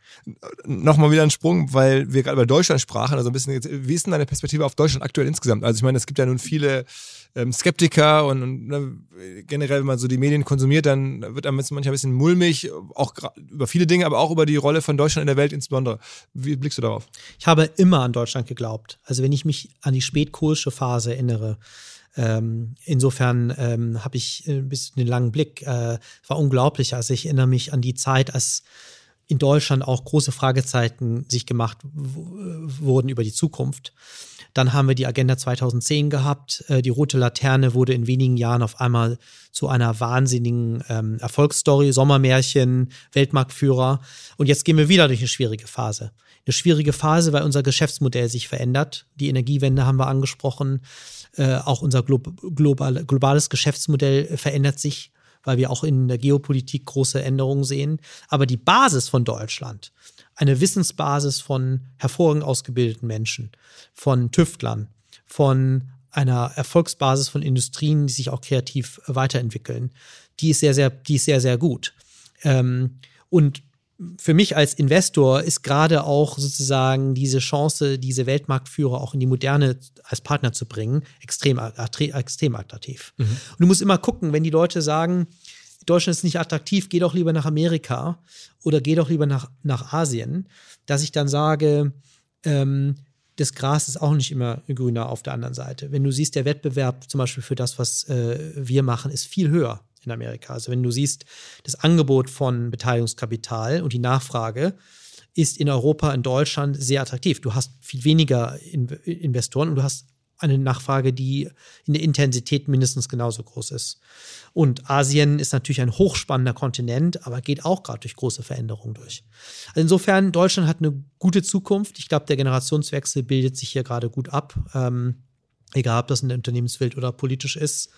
Nochmal wieder ein Sprung, weil wir gerade über Deutschland sprachen. Also ein bisschen, wie ist denn deine Perspektive auf Deutschland aktuell insgesamt? Also ich meine, es gibt ja nun viele ähm, Skeptiker und, und ne, generell, wenn man so die Medien konsumiert, dann wird einem manchmal ein bisschen mulmig, auch über viele Dinge, aber auch über die Rolle von Deutschland in der Welt insbesondere. Wie blickst du darauf? Ich habe immer an Deutschland geglaubt. Also wenn ich mich an die spätkohlsche Phase erinnere, ähm, insofern ähm, habe ich ein bisschen den langen Blick. Äh, war unglaublich. Also ich erinnere mich an die Zeit, als in Deutschland auch große Fragezeichen sich gemacht wurden über die Zukunft. Dann haben wir die Agenda 2010 gehabt. Äh, die rote Laterne wurde in wenigen Jahren auf einmal zu einer wahnsinnigen ähm, Erfolgsstory, Sommermärchen, Weltmarktführer. Und jetzt gehen wir wieder durch eine schwierige Phase. Eine schwierige Phase, weil unser Geschäftsmodell sich verändert. Die Energiewende haben wir angesprochen. Äh, auch unser glo global, globales Geschäftsmodell verändert sich weil wir auch in der Geopolitik große Änderungen sehen. Aber die Basis von Deutschland, eine Wissensbasis von hervorragend ausgebildeten Menschen, von Tüftlern, von einer Erfolgsbasis von Industrien, die sich auch kreativ weiterentwickeln, die ist sehr, sehr, die ist sehr, sehr gut. Ähm, und für mich als Investor ist gerade auch sozusagen diese Chance, diese Weltmarktführer auch in die Moderne als Partner zu bringen, extrem, extrem attraktiv. Mhm. Und du musst immer gucken, wenn die Leute sagen, Deutschland ist nicht attraktiv, geh doch lieber nach Amerika oder geh doch lieber nach, nach Asien, dass ich dann sage, ähm, das Gras ist auch nicht immer grüner auf der anderen Seite. Wenn du siehst, der Wettbewerb zum Beispiel für das, was äh, wir machen, ist viel höher in Amerika. Also wenn du siehst, das Angebot von Beteiligungskapital und die Nachfrage ist in Europa, in Deutschland sehr attraktiv. Du hast viel weniger in Investoren und du hast eine Nachfrage, die in der Intensität mindestens genauso groß ist. Und Asien ist natürlich ein hochspannender Kontinent, aber geht auch gerade durch große Veränderungen durch. Also insofern, Deutschland hat eine gute Zukunft. Ich glaube, der Generationswechsel bildet sich hier gerade gut ab, ähm, egal ob das in der Unternehmenswelt oder politisch ist.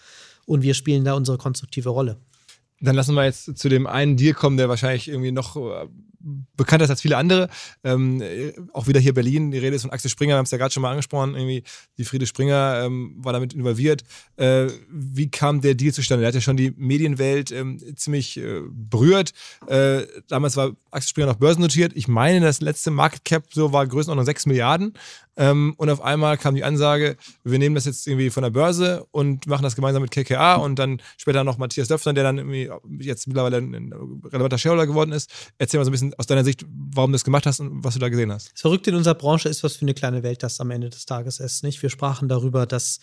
Und wir spielen da unsere konstruktive Rolle. Dann lassen wir jetzt zu dem einen Deal kommen, der wahrscheinlich irgendwie noch äh, bekannter ist als viele andere. Ähm, auch wieder hier Berlin, die Rede ist von Axel Springer, wir haben es ja gerade schon mal angesprochen, irgendwie die Friede Springer ähm, war damit involviert. Äh, wie kam der Deal zustande? Der hat ja schon die Medienwelt ähm, ziemlich äh, berührt. Äh, damals war Axel Springer noch börsennotiert. Ich meine, das letzte Market Cap so war Größenordnung 6 Milliarden. Ähm, und auf einmal kam die Ansage, wir nehmen das jetzt irgendwie von der Börse und machen das gemeinsam mit KKA und dann später noch Matthias Döpfner, der dann irgendwie jetzt mittlerweile ein relevanter Shareholder geworden ist. Erzähl mal so ein bisschen aus deiner Sicht, warum du das gemacht hast und was du da gesehen hast. Das Verrückte in unserer Branche ist, was für eine kleine Welt das am Ende des Tages ist. Nicht? Wir sprachen darüber, dass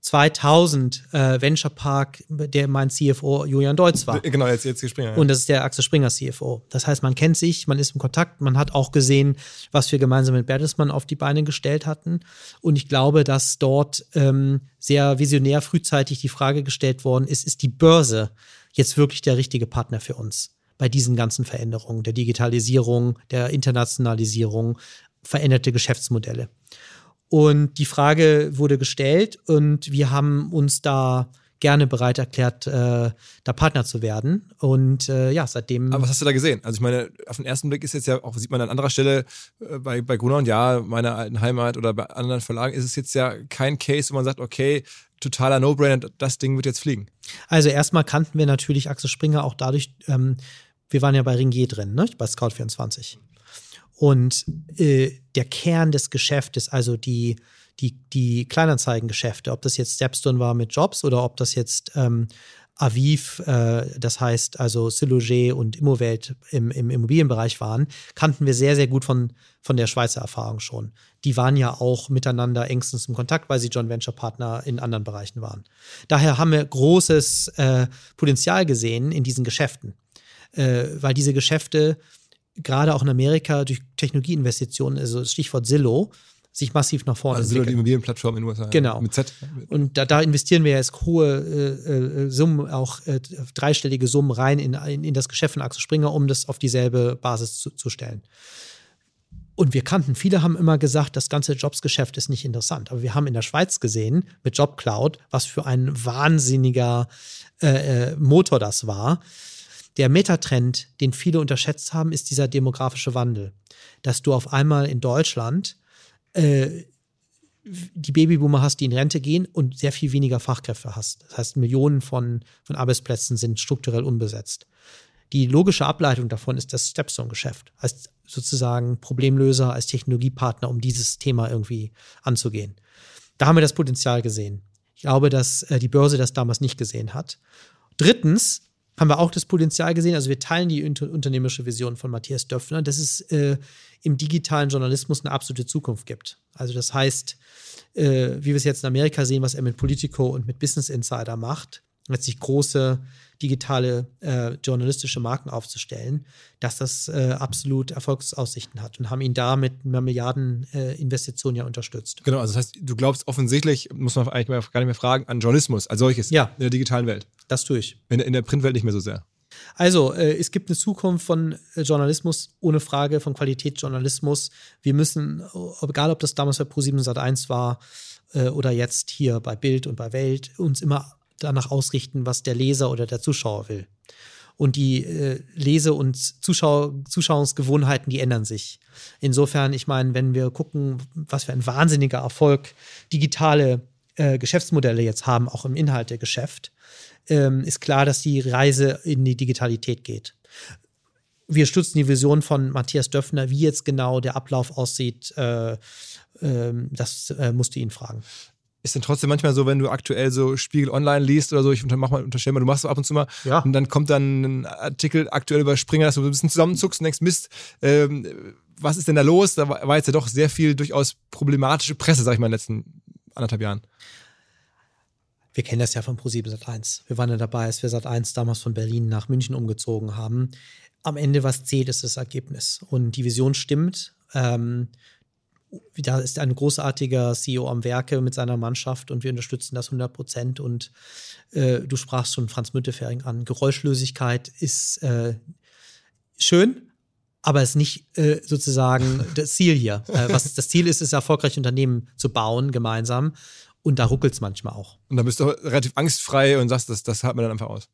2000 äh, Venture Park, der mein CFO Julian Deutz war. Genau, jetzt, jetzt Springer. Ja. Und das ist der Axel Springer CFO. Das heißt, man kennt sich, man ist im Kontakt, man hat auch gesehen, was wir gemeinsam mit Bertelsmann auf die Beine gestellt hatten. Und ich glaube, dass dort ähm, sehr visionär frühzeitig die Frage gestellt worden ist, ist die Börse jetzt wirklich der richtige Partner für uns? Bei diesen ganzen Veränderungen, der Digitalisierung, der Internationalisierung, veränderte Geschäftsmodelle. Und die Frage wurde gestellt und wir haben uns da gerne bereit erklärt, äh, da Partner zu werden. Und äh, ja, seitdem. Aber was hast du da gesehen? Also ich meine, auf den ersten Blick ist jetzt ja auch, sieht man an anderer Stelle äh, bei, bei Gruner und ja, meiner alten Heimat oder bei anderen Verlagen, ist es jetzt ja kein Case, wo man sagt, okay, totaler No-Brainer, das Ding wird jetzt fliegen. Also erstmal kannten wir natürlich Axel Springer auch dadurch, ähm, wir waren ja bei Ringier drin, ne? bei Scout24. Und äh, der Kern des Geschäftes, also die, die, die Kleinanzeigengeschäfte, ob das jetzt Stepstone war mit Jobs oder ob das jetzt ähm, Aviv, äh, das heißt also Siloger und Immowelt im, im Immobilienbereich waren, kannten wir sehr, sehr gut von, von der Schweizer Erfahrung schon. Die waren ja auch miteinander engstens im Kontakt, weil sie Joint Venture Partner in anderen Bereichen waren. Daher haben wir großes äh, Potenzial gesehen in diesen Geschäften, äh, weil diese Geschäfte gerade auch in Amerika durch Technologieinvestitionen, also Stichwort Zillow, sich massiv nach vorne also Zillow, die Immobilienplattform in den USA. Genau. Mit Z. Und da, da investieren wir jetzt hohe äh, äh, Summen, auch äh, dreistellige Summen rein in, in, in, das Geschäft von Axel Springer, um das auf dieselbe Basis zu, zu stellen. Und wir kannten, viele haben immer gesagt, das ganze Jobsgeschäft ist nicht interessant. Aber wir haben in der Schweiz gesehen, mit JobCloud, was für ein wahnsinniger äh, äh Motor das war der Metatrend, den viele unterschätzt haben, ist dieser demografische Wandel. Dass du auf einmal in Deutschland äh, die Babyboomer hast, die in Rente gehen und sehr viel weniger Fachkräfte hast. Das heißt, Millionen von, von Arbeitsplätzen sind strukturell unbesetzt. Die logische Ableitung davon ist das Stepstone-Geschäft, als sozusagen Problemlöser, als Technologiepartner, um dieses Thema irgendwie anzugehen. Da haben wir das Potenzial gesehen. Ich glaube, dass äh, die Börse das damals nicht gesehen hat. Drittens haben wir auch das Potenzial gesehen. Also wir teilen die unter unternehmerische Vision von Matthias Döpfner, dass es äh, im digitalen Journalismus eine absolute Zukunft gibt. Also das heißt, äh, wie wir es jetzt in Amerika sehen, was er mit Politico und mit Business Insider macht, letztlich große digitale äh, journalistische Marken aufzustellen, dass das äh, absolut Erfolgsaussichten hat und haben ihn da mit einer Milliardeninvestition äh, ja unterstützt. Genau, also das heißt, du glaubst offensichtlich, muss man eigentlich gar nicht mehr fragen, an Journalismus als solches ja. in der digitalen Welt. Das tue ich. In, in der Printwelt nicht mehr so sehr. Also, äh, es gibt eine Zukunft von äh, Journalismus, ohne Frage, von Qualitätsjournalismus. Wir müssen, egal ob das damals bei Pro7 Sat1 war äh, oder jetzt hier bei Bild und bei Welt, uns immer danach ausrichten, was der Leser oder der Zuschauer will. Und die äh, Lese- und Zuschau Zuschauungsgewohnheiten, die ändern sich. Insofern, ich meine, wenn wir gucken, was für ein wahnsinniger Erfolg digitale äh, Geschäftsmodelle jetzt haben, auch im Inhaltegeschäft, ähm, ist klar, dass die Reise in die Digitalität geht. Wir stützen die Vision von Matthias Döffner, wie jetzt genau der Ablauf aussieht. Äh, äh, das äh, musst du ihn fragen. Ist denn trotzdem manchmal so, wenn du aktuell so Spiegel Online liest oder so, ich mach mal, unterstelle mal, du machst so ab und zu mal ja. und dann kommt dann ein Artikel aktuell über Springer, dass du ein bisschen zusammenzuckst und denkst, Mist, ähm, was ist denn da los? Da war jetzt ja doch sehr viel durchaus problematische Presse, sag ich mal, in den letzten anderthalb Jahren. Wir kennen das ja von Pro7 Sat1. Wir waren ja dabei, als wir Sat1 damals von Berlin nach München umgezogen haben. Am Ende, was zählt, ist das Ergebnis. Und die Vision stimmt. Ähm, Da ist ein großartiger CEO am Werke mit seiner Mannschaft und wir unterstützen das 100 Prozent. Und äh, du sprachst schon Franz Müntefering an. Geräuschlosigkeit ist äh, schön, aber ist nicht äh, sozusagen das Ziel hier. Äh, was das Ziel ist, ist erfolgreiche Unternehmen zu bauen gemeinsam. Und da ruckelt es manchmal auch. Und da bist du relativ angstfrei und sagst, das, das hat man dann einfach aus.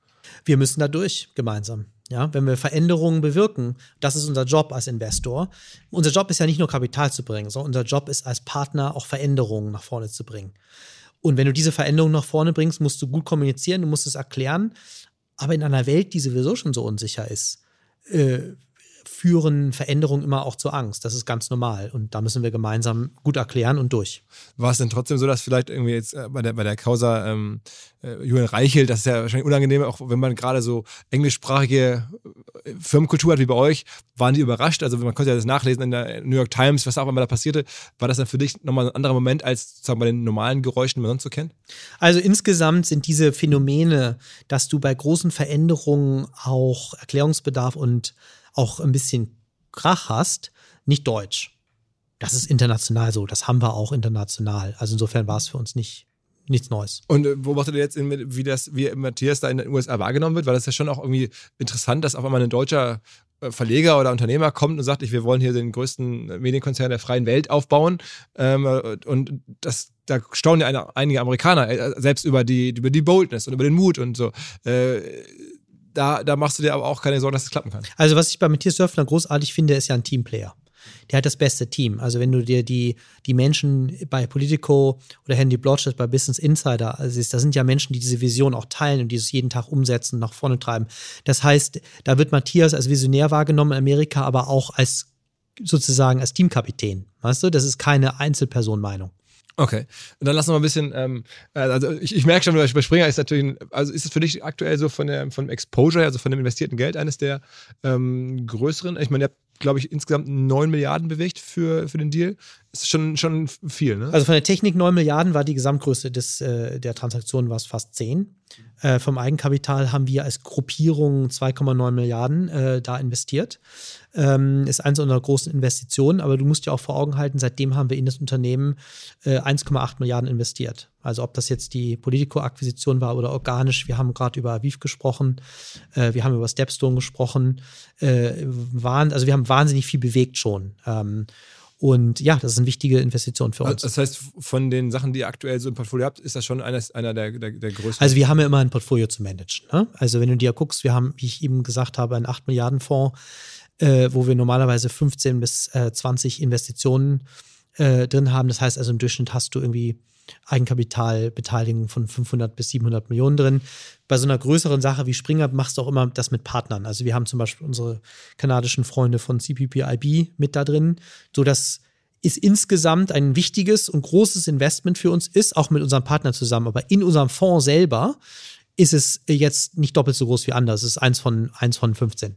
Wir müssen da durch gemeinsam. Ja, wenn wir Veränderungen bewirken, das ist unser Job als Investor. Unser Job ist ja nicht nur Kapital zu bringen, sondern unser Job ist als Partner auch Veränderungen nach vorne zu bringen. Und wenn du diese Veränderungen nach vorne bringst, musst du gut kommunizieren, du musst es erklären. Aber in einer Welt, die sowieso schon so unsicher ist, äh, führen Veränderungen immer auch zur Angst. Das ist ganz normal. Und da müssen wir gemeinsam gut erklären und durch. War es denn trotzdem so, dass vielleicht irgendwie jetzt äh, bei der, bei der Causa ähm, äh, Julian Reichelt, das ist ja wahrscheinlich unangenehm, auch wenn man gerade so englischsprachige äh, Firmenkultur hat wie bei euch, waren die überrascht? Also man konnte ja das nachlesen in der New York Times, was auch immer da passierte. War das dann für dich nochmal ein anderer Moment als sozusagen bei den normalen Geräuschen, die man sonst so kennt? Also insgesamt sind diese Phänomene, dass du bei großen Veränderungen auch Erklärungsbedarf und auch ein bisschen Krach hast, nicht deutsch. Das ist international so, das haben wir auch international. Also insofern war es für uns nicht nichts Neues. Und äh, beobachtet ihr jetzt, in, wie das, wie Matthias da in den USA wahrgenommen wird? Weil das ist ja schon auch irgendwie interessant, dass auf einmal ein deutscher äh, Verleger oder Unternehmer kommt und sagt, ich, wir wollen hier den größten Medienkonzern der freien Welt aufbauen. Ähm, und das, da staunen ja eine, einige Amerikaner äh, selbst über die, über die Boldness und über den Mut und so. Äh, da, da machst du dir aber auch keine Sorgen, dass es klappen kann. Also, was ich bei Matthias Dörfler großartig finde, ist ja ein Teamplayer. Der hat das beste Team. Also, wenn du dir die, die Menschen bei Politico oder Handy Blodgett bei Business Insider siehst, da sind ja Menschen, die diese Vision auch teilen und dieses jeden Tag umsetzen, nach vorne treiben. Das heißt, da wird Matthias als Visionär wahrgenommen in Amerika, aber auch als sozusagen als Teamkapitän. Weißt du, das ist keine Einzelpersonmeinung. Okay. Und dann lass noch mal ein bisschen, ähm, äh, also ich, ich merke schon, bei Springer ist natürlich, also ist es für dich aktuell so von der, von dem Exposure, also von dem investierten Geld eines der ähm, größeren? Ich meine, ihr habt, glaube ich, insgesamt 9 Milliarden bewegt für, für den Deal. Ist schon, schon viel, ne? Also von der Technik 9 Milliarden war die Gesamtgröße des, äh, der Transaktion war es fast 10. Äh, vom Eigenkapital haben wir als Gruppierung 2,9 Milliarden äh, da investiert. Ähm, ist eins unserer großen Investitionen, aber du musst dir auch vor Augen halten, seitdem haben wir in das Unternehmen äh, 1,8 Milliarden investiert. Also ob das jetzt die Politico-Akquisition war oder organisch, wir haben gerade über Aviv gesprochen, äh, wir haben über Stepstone gesprochen, äh, waren, also wir haben wahnsinnig viel bewegt schon. Ähm, und ja, das ist eine wichtige Investition für uns. Das heißt, von den Sachen, die ihr aktuell so im Portfolio habt, ist das schon einer, einer der, der, der größten? Also wir haben ja immer ein Portfolio zu managen. Ne? Also wenn du dir guckst, wir haben, wie ich eben gesagt habe, einen 8 Milliarden Fonds, äh, wo wir normalerweise 15 bis äh, 20 Investitionen äh, drin haben. Das heißt also im Durchschnitt hast du irgendwie Eigenkapitalbeteiligung von 500 bis 700 Millionen drin. Bei so einer größeren Sache wie Springer machst du auch immer das mit Partnern. Also wir haben zum Beispiel unsere kanadischen Freunde von CPPIB mit da drin, so dass ist insgesamt ein wichtiges und großes Investment für uns ist, auch mit unserem Partner zusammen. Aber in unserem Fonds selber ist es jetzt nicht doppelt so groß wie anders. Es ist eins von, eins von 15.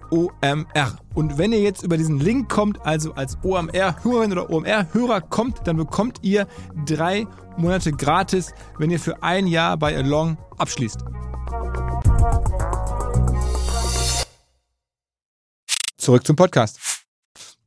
OMR. Und wenn ihr jetzt über diesen Link kommt, also als OMR-Hörerin oder OMR-Hörer kommt, dann bekommt ihr drei Monate gratis, wenn ihr für ein Jahr bei Along abschließt. Zurück zum Podcast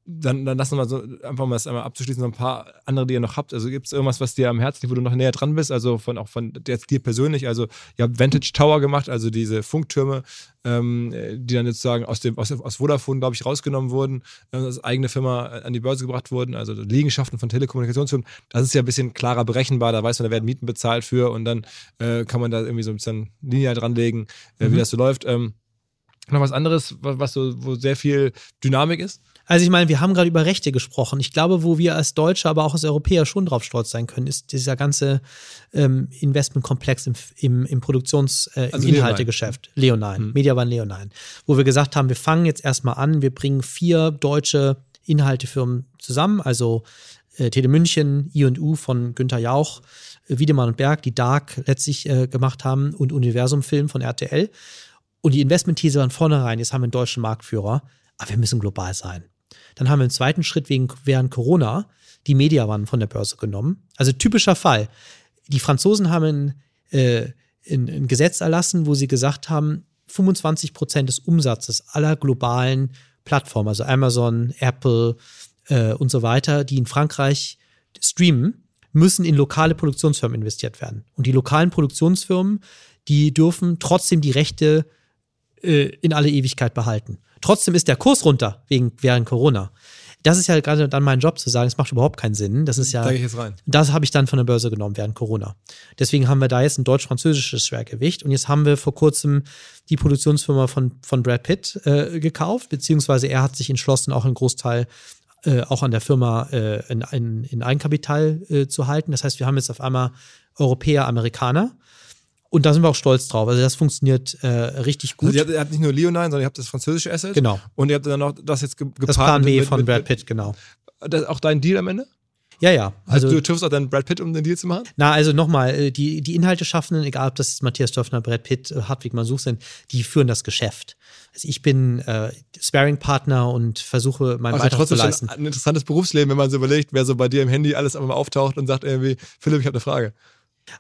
dann, dann lass uns mal so einfach mal das einmal abzuschließen, so ein paar andere, die ihr noch habt. Also gibt es irgendwas, was dir am Herzen liegt, wo du noch näher dran bist? Also von auch von jetzt dir persönlich. Also ihr habt Vantage Tower gemacht, also diese Funktürme, ähm, die dann sozusagen aus dem aus, aus Vodafone, glaube ich, rausgenommen wurden, äh, als eigene Firma an die Börse gebracht wurden. Also Liegenschaften von Telekommunikationsfirmen. Das ist ja ein bisschen klarer berechenbar. Da weiß man, da werden Mieten bezahlt für und dann äh, kann man da irgendwie so ein bisschen linear dranlegen, äh, mhm. wie das so läuft. Ähm, noch was anderes, was so, wo sehr viel Dynamik ist? Also ich meine, wir haben gerade über Rechte gesprochen. Ich glaube, wo wir als Deutsche, aber auch als Europäer schon drauf stolz sein können, ist dieser ganze ähm, Investmentkomplex im, im, im Produktions-, äh, also im Inhaltegeschäft. Leonine, mhm. Mediawan Leonine. Wo wir gesagt haben, wir fangen jetzt erstmal an, wir bringen vier deutsche Inhaltefirmen zusammen, also äh, Tele München, I&U von Günther Jauch, äh, Wiedemann und Berg, die Dark letztlich äh, gemacht haben und Universum Film von RTL. Und die Investmentthese waren vornherein, jetzt haben wir einen deutschen Marktführer, aber wir müssen global sein. Dann haben wir im zweiten Schritt wegen, während Corona die Mediawannen von der Börse genommen. Also typischer Fall. Die Franzosen haben ein, äh, ein, ein Gesetz erlassen, wo sie gesagt haben, 25 Prozent des Umsatzes aller globalen Plattformen, also Amazon, Apple äh, und so weiter, die in Frankreich streamen, müssen in lokale Produktionsfirmen investiert werden. Und die lokalen Produktionsfirmen, die dürfen trotzdem die Rechte äh, in alle Ewigkeit behalten. Trotzdem ist der Kurs runter wegen während Corona. Das ist ja gerade dann mein Job zu sagen, es macht überhaupt keinen Sinn. Das ist ja. Da ich jetzt rein. Das habe ich dann von der Börse genommen während Corona. Deswegen haben wir da jetzt ein deutsch-französisches Schwergewicht. Und jetzt haben wir vor kurzem die Produktionsfirma von, von Brad Pitt äh, gekauft, beziehungsweise er hat sich entschlossen, auch einen Großteil äh, auch an der Firma äh, in, in, in Eigenkapital äh, zu halten. Das heißt, wir haben jetzt auf einmal Europäer, Amerikaner und da sind wir auch stolz drauf. Also das funktioniert äh, richtig gut. Also ihr, habt, ihr habt nicht nur Leonine, sondern ihr habt das französische Asset. Genau. Und ihr habt dann noch das jetzt gepaart. Das Plan B mit, von mit, Brad Pitt, genau. Das, auch dein Deal am Ende? Ja, ja. Also, also du triffst auch dann Brad Pitt, um den Deal zu machen? Na, also nochmal, äh, die, die Inhalte schaffenden, egal ob das Matthias Döffner, Brad Pitt, äh, Hartwig Mansuch sind, die führen das Geschäft. Also ich bin äh, Sparing-Partner und versuche meinen also Beitrag zu leisten. Ein interessantes Berufsleben, wenn man so überlegt, wer so bei dir im Handy alles einmal auftaucht und sagt irgendwie, Philipp, ich habe eine Frage.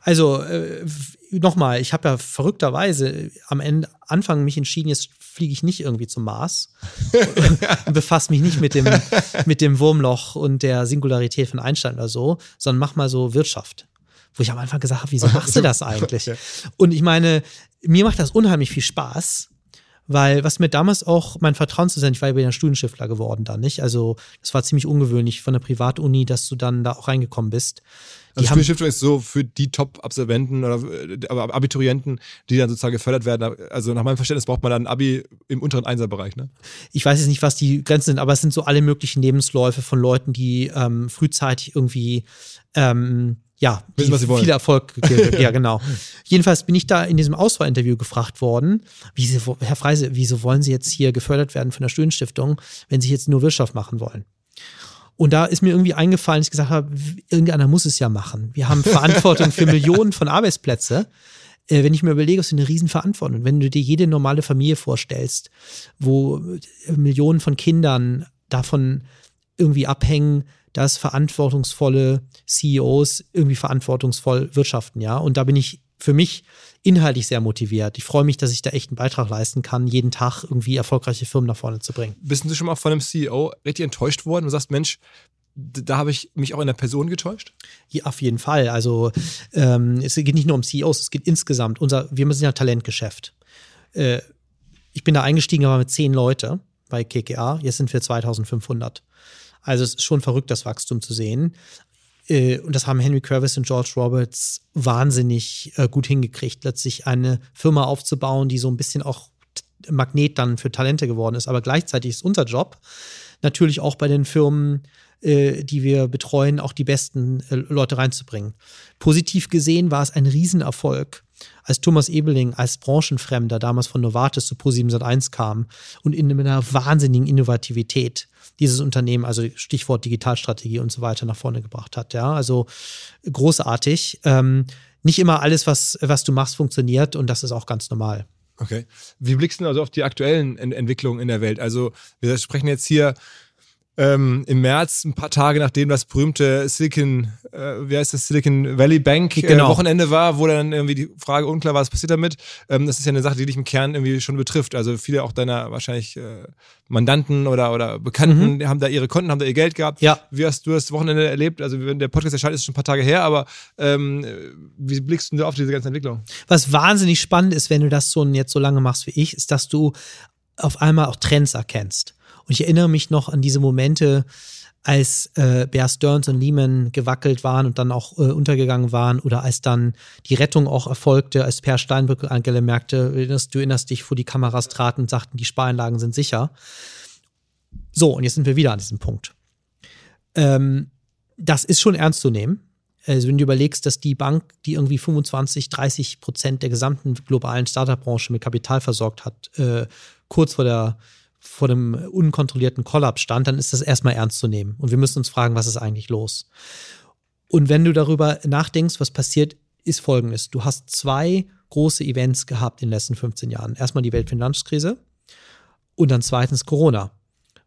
Also äh, nochmal, ich habe ja verrückterweise am Ende Anfang mich entschieden, jetzt fliege ich nicht irgendwie zum Mars und befasse mich nicht mit dem, mit dem Wurmloch und der Singularität von Einstein oder so, sondern mach mal so Wirtschaft. Wo ich am Anfang gesagt habe, wieso machst du das eigentlich? Und ich meine, mir macht das unheimlich viel Spaß. Weil, was mir damals auch mein Vertrauen zu sein, ich war ja wieder Studienschiffler geworden dann, nicht? Also, das war ziemlich ungewöhnlich von der Privatuni, dass du dann da auch reingekommen bist. Also Spielstiftung ist so für die Top-Absolventen oder Abiturienten, die dann sozusagen gefördert werden. Also nach meinem Verständnis braucht man dann ein Abi im unteren Einserbereich, ne? Ich weiß jetzt nicht, was die Grenzen sind, aber es sind so alle möglichen Lebensläufe von Leuten, die ähm, frühzeitig irgendwie ähm, ja, Wissen, was sie wollen. viel Erfolg Ja, genau. Jedenfalls bin ich da in diesem Auswahlinterview gefragt worden, wie Sie, Herr Freise, wieso wollen Sie jetzt hier gefördert werden von der Studienstiftung, wenn Sie jetzt nur Wirtschaft machen wollen? Und da ist mir irgendwie eingefallen, dass ich gesagt habe, irgendeiner muss es ja machen. Wir haben Verantwortung für Millionen von Arbeitsplätzen. Äh, wenn ich mir überlege, ist eine Riesenverantwortung. Wenn du dir jede normale Familie vorstellst, wo äh, Millionen von Kindern davon irgendwie abhängen, dass verantwortungsvolle CEOs irgendwie verantwortungsvoll wirtschaften, ja. Und da bin ich für mich inhaltlich sehr motiviert. Ich freue mich, dass ich da echt einen Beitrag leisten kann, jeden Tag irgendwie erfolgreiche Firmen nach vorne zu bringen. Bist du schon mal von einem CEO richtig enttäuscht worden und sagst, Mensch, da habe ich mich auch in der Person getäuscht? Ja, auf jeden Fall. Also ähm, es geht nicht nur um CEOs, es geht insgesamt. Unser, wir sind ja Talentgeschäft. Äh, ich bin da eingestiegen, aber mit zehn Leute bei KKA. Jetzt sind wir 2500. Also es ist schon verrückt, das Wachstum zu sehen. Äh, und das haben Henry Kravis und George Roberts wahnsinnig äh, gut hingekriegt, letztlich eine Firma aufzubauen, die so ein bisschen auch Magnet dann für Talente geworden ist. Aber gleichzeitig ist unser Job natürlich auch bei den Firmen, äh, die wir betreuen, auch die besten Leute reinzubringen. Positiv gesehen war es ein Riesenerfolg, als Thomas Ebeling als Branchenfremder damals von Novartis zu Pro701 kam und in einer wahnsinnigen Innovativität dieses Unternehmen, also Stichwort Digitalstrategie und so weiter nach vorne gebracht hat. Ja, also großartig. Ähm, nicht immer alles, was, was du machst, funktioniert und das ist auch ganz normal. Okay. Wie blickst du also auf die aktuellen Ent Entwicklungen in der Welt? Also wir sprechen jetzt hier ähm, im März, ein paar Tage nachdem das berühmte Silicon, äh, wie heißt das, Silicon Valley Bank äh, Genau. Wochenende war, wo dann irgendwie die Frage unklar war, was passiert damit. Ähm, das ist ja eine Sache, die dich im Kern irgendwie schon betrifft. Also viele auch deiner wahrscheinlich äh, Mandanten oder, oder Bekannten haben da ihre Konten, haben da ihr Geld gehabt. Mhm. Ja. Wie hast du das Wochenende erlebt? Also wenn der Podcast erscheint, ist schon ein paar Tage her, aber ähm, wie blickst du auf diese ganze Entwicklung? Was wahnsinnig spannend ist, wenn du das so jetzt so lange machst wie ich, ist, dass du auf einmal auch Trends erkennst. Und ich erinnere mich noch an diese Momente, als äh, Bear Stearns und Lehman gewackelt waren und dann auch äh, untergegangen waren oder als dann die Rettung auch erfolgte, als Per Steinbrück Angela merkte, du erinnerst dich, vor die Kameras traten und sagten, die Sparanlagen sind sicher. So, und jetzt sind wir wieder an diesem Punkt. Ähm, das ist schon ernst zu nehmen. Also wenn du überlegst, dass die Bank, die irgendwie 25, 30 Prozent der gesamten globalen Startup-Branche mit Kapital versorgt hat, äh, kurz vor der vor dem unkontrollierten Kollaps stand, dann ist das erstmal ernst zu nehmen. Und wir müssen uns fragen, was ist eigentlich los? Und wenn du darüber nachdenkst, was passiert, ist folgendes. Du hast zwei große Events gehabt in den letzten 15 Jahren. Erstmal die Weltfinanzkrise und dann zweitens Corona,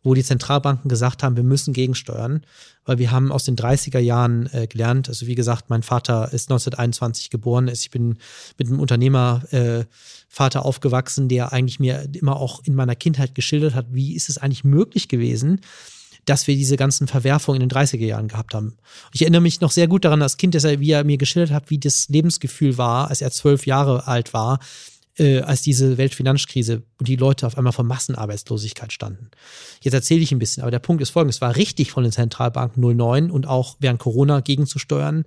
wo die Zentralbanken gesagt haben, wir müssen gegensteuern, weil wir haben aus den 30er Jahren äh, gelernt, also wie gesagt, mein Vater ist 1921 geboren, ich bin mit einem Unternehmervater äh, Vater aufgewachsen, der eigentlich mir immer auch in meiner Kindheit geschildert hat, wie ist es eigentlich möglich gewesen, dass wir diese ganzen Verwerfungen in den 30er Jahren gehabt haben. Ich erinnere mich noch sehr gut daran, als Kind, dass er, wie er mir geschildert hat, wie das Lebensgefühl war, als er zwölf Jahre alt war, äh, als diese Weltfinanzkrise und die Leute auf einmal vor Massenarbeitslosigkeit standen. Jetzt erzähle ich ein bisschen, aber der Punkt ist folgendes: Es war richtig von den Zentralbanken 09 und auch während Corona gegenzusteuern,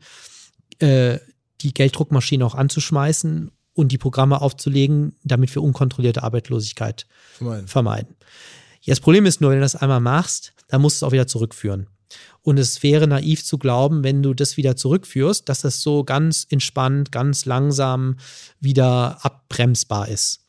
äh, die Gelddruckmaschine auch anzuschmeißen und die Programme aufzulegen, damit wir unkontrollierte Arbeitslosigkeit Vermeiden. vermeiden. Ja, das Problem ist nur, wenn du das einmal machst, dann musst du es auch wieder zurückführen. Und es wäre naiv zu glauben, wenn du das wieder zurückführst, dass das so ganz entspannt, ganz langsam wieder abbremsbar ist.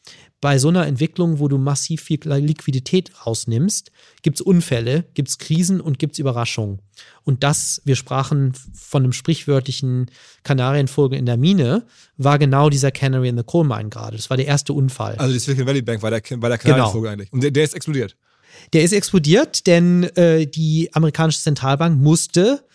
Bei so einer Entwicklung, wo du massiv viel Liquidität rausnimmst, gibt es Unfälle, gibt es Krisen und gibt es Überraschungen. Und das, wir sprachen von einem sprichwörtlichen Kanarienvogel in der Mine, war genau dieser Canary in the Coal Mine gerade. Das war der erste Unfall. Also die Silicon Valley Bank war der, war der Kanarienvogel Genau. eigentlich. Und der, der ist explodiert. Der ist explodiert, denn äh, die amerikanische Zentralbank musste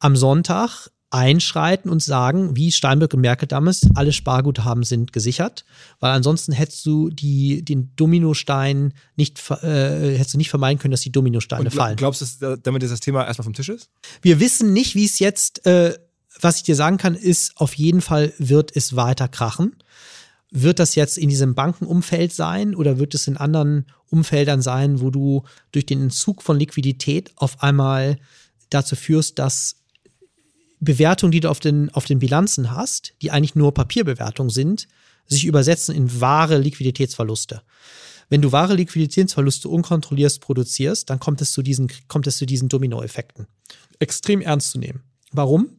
am Sonntag einschreiten und sagen, wie Steinbrück und Merkel damals, alle Sparguthaben sind gesichert, weil ansonsten hättest du die, den Dominostein nicht, äh, hättest du nicht vermeiden können, dass die Dominosteine Und gl- fallen. glaubst du, da- damit das Thema erstmal vom Tisch ist? Wir wissen nicht, wie es jetzt, äh, was ich dir sagen kann, ist, auf jeden Fall wird es weiter krachen. Wird das jetzt in diesem Bankenumfeld sein oder wird es in anderen Umfeldern sein, wo du durch den Entzug von Liquidität auf einmal dazu führst, dass Bewertungen, die du auf den, auf den Bilanzen hast, die eigentlich nur Papierbewertungen sind, sich übersetzen in wahre Liquiditätsverluste. Wenn du wahre Liquiditätsverluste unkontrolliert produzierst, dann kommt es zu diesen, kommt es zu diesen Dominoeffekten. Extrem ernst zu nehmen. Warum?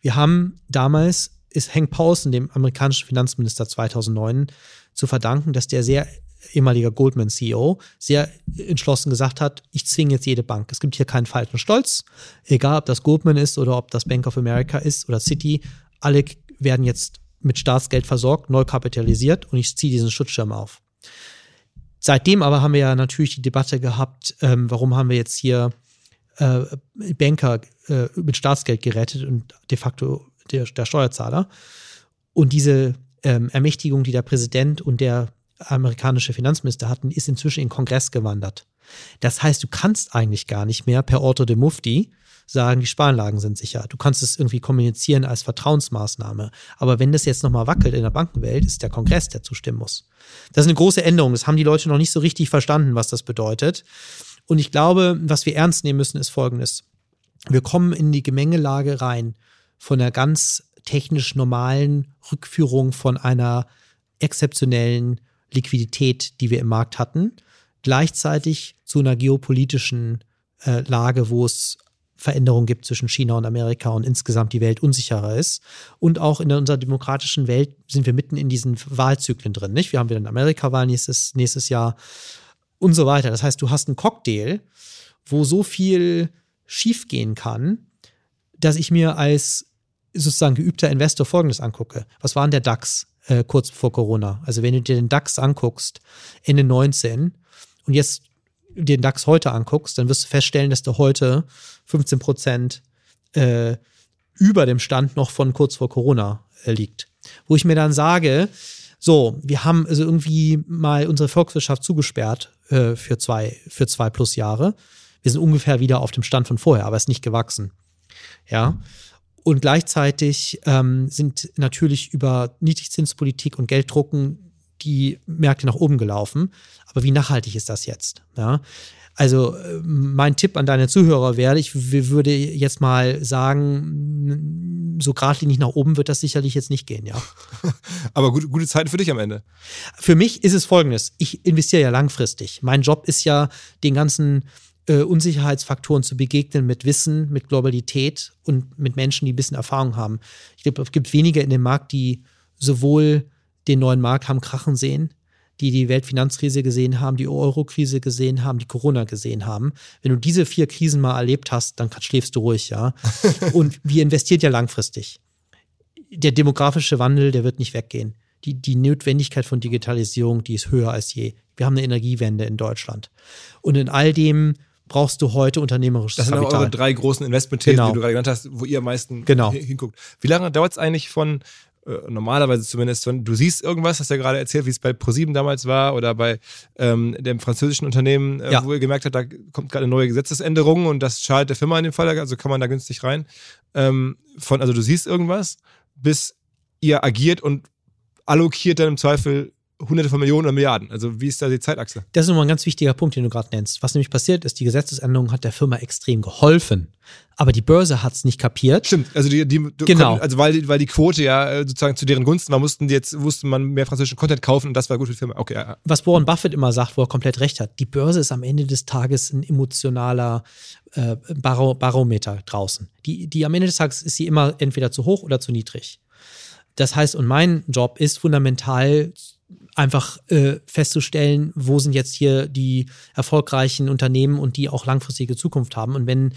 Wir haben damals, ist Hank Paulson, dem amerikanischen Finanzminister 2009, zu verdanken, dass der sehr ehemaliger Goldman CEO sehr entschlossen gesagt hat, ich zwinge jetzt jede Bank. Es gibt hier keinen falschen Stolz, egal ob das Goldman ist oder ob das Bank of America ist oder Citi, alle werden jetzt mit Staatsgeld versorgt, neu kapitalisiert und ich ziehe diesen Schutzschirm auf. Seitdem aber haben wir ja natürlich die Debatte gehabt, ähm, warum haben wir jetzt hier äh, Banker äh, mit Staatsgeld gerettet und de facto der, der Steuerzahler. Und diese ähm, Ermächtigung, die der Präsident und der amerikanische Finanzminister hatten, ist inzwischen in den Kongress gewandert. Das heißt, du kannst eigentlich gar nicht mehr per Orto de Mufti sagen, die Sparanlagen sind sicher. Du kannst es irgendwie kommunizieren als Vertrauensmaßnahme. Aber wenn das jetzt nochmal wackelt in der Bankenwelt, ist der Kongress, der zustimmen muss. Das ist eine große Änderung. Das haben die Leute noch nicht so richtig verstanden, was das bedeutet. Und ich glaube, was wir ernst nehmen müssen, ist Folgendes. Wir kommen in die Gemengelage rein von einer ganz technisch normalen Rückführung von einer exzeptionellen Liquidität, die wir im Markt hatten, gleichzeitig zu einer geopolitischen äh, Lage, wo es Veränderungen gibt zwischen China und Amerika und insgesamt die Welt unsicherer ist. Und auch in unserer demokratischen Welt sind wir mitten in diesen Wahlzyklen drin. Nicht? Wir haben wieder eine Amerika-Wahl nächstes, nächstes Jahr und so weiter. Das heißt, du hast einen Cocktail, wo so viel schiefgehen kann, dass ich mir als sozusagen geübter Investor Folgendes angucke. Was war denn der DAX äh, kurz vor Corona? Also wenn du dir den DAX anguckst, Ende 19 und jetzt den DAX heute anguckst, dann wirst du feststellen, dass der heute 15 Prozent äh, über dem Stand noch von kurz vor Corona äh, liegt. Wo ich mir dann sage, so, wir haben also irgendwie mal unsere Volkswirtschaft zugesperrt äh, für, zwei, für zwei plus Jahre. Wir sind ungefähr wieder auf dem Stand von vorher, aber es ist nicht gewachsen. Ja. Und gleichzeitig ähm, sind natürlich über Niedrigzinspolitik und Gelddrucken die Märkte nach oben gelaufen. Aber wie nachhaltig ist das jetzt? Ja? Also äh, mein Tipp an deine Zuhörer wäre, ich würde jetzt mal sagen, so geradlinig nach oben wird das sicherlich jetzt nicht gehen, ja. Aber gute, gute Zeiten für dich am Ende. Für mich ist es folgendes, ich investiere ja langfristig. Mein Job ist ja, den ganzen äh, Unsicherheitsfaktoren zu begegnen mit Wissen, mit Globalität und mit Menschen, die ein bisschen Erfahrung haben. Ich glaube, es gibt weniger in dem Markt, die sowohl den neuen Markt haben krachen sehen, die die Weltfinanzkrise gesehen haben, die Euro-Krise gesehen haben, die Corona gesehen haben. Wenn du diese vier Krisen mal erlebt hast, dann schläfst du ruhig, ja. Und wir investiert ja langfristig. Der demografische Wandel, der wird nicht weggehen. Die, die Notwendigkeit von Digitalisierung, die ist höher als je. Wir haben eine Energiewende in Deutschland. Und in all dem brauchst du heute unternehmerisches Das sind Kapital. eure drei großen Investmentthesen, Genau. die du gerade genannt hast, wo ihr am meisten Genau. hin- hinguckt. Wie lange dauert es eigentlich von, äh, normalerweise zumindest, wenn du siehst irgendwas, hast du ja gerade erzählt, wie es bei ProSieben damals war oder bei ähm, dem französischen Unternehmen, äh, Ja. wo ihr gemerkt habt, da kommt gerade eine neue Gesetzesänderung und das schadet der Firma in dem Fall, also kann man da günstig rein. Ähm, von, also du siehst irgendwas, bis ihr agiert und allokiert dann im Zweifel hunderte von Millionen oder Milliarden. Also wie ist da die Zeitachse? Das ist nochmal ein ganz wichtiger Punkt, den du gerade nennst. Was nämlich passiert ist, die Gesetzesänderung hat der Firma extrem geholfen. Aber die Börse hat es nicht kapiert. Stimmt, also die, die Genau. konnten- also weil, die- weil die Quote ja äh, sozusagen zu deren Gunsten war, mussten die jetzt, musste man mehr französischen Content kaufen und das war gut für die Firma. Okay, ja, ja. Was Warren Buffett immer sagt, wo er komplett recht hat, die Börse ist am Ende des Tages ein emotionaler äh, Baro Barometer draußen. Die, die am Ende des Tages ist sie immer entweder zu hoch oder zu niedrig. Das heißt, und mein Job ist fundamental einfach äh, festzustellen, wo sind jetzt hier die erfolgreichen Unternehmen und die auch langfristige Zukunft haben. Und wenn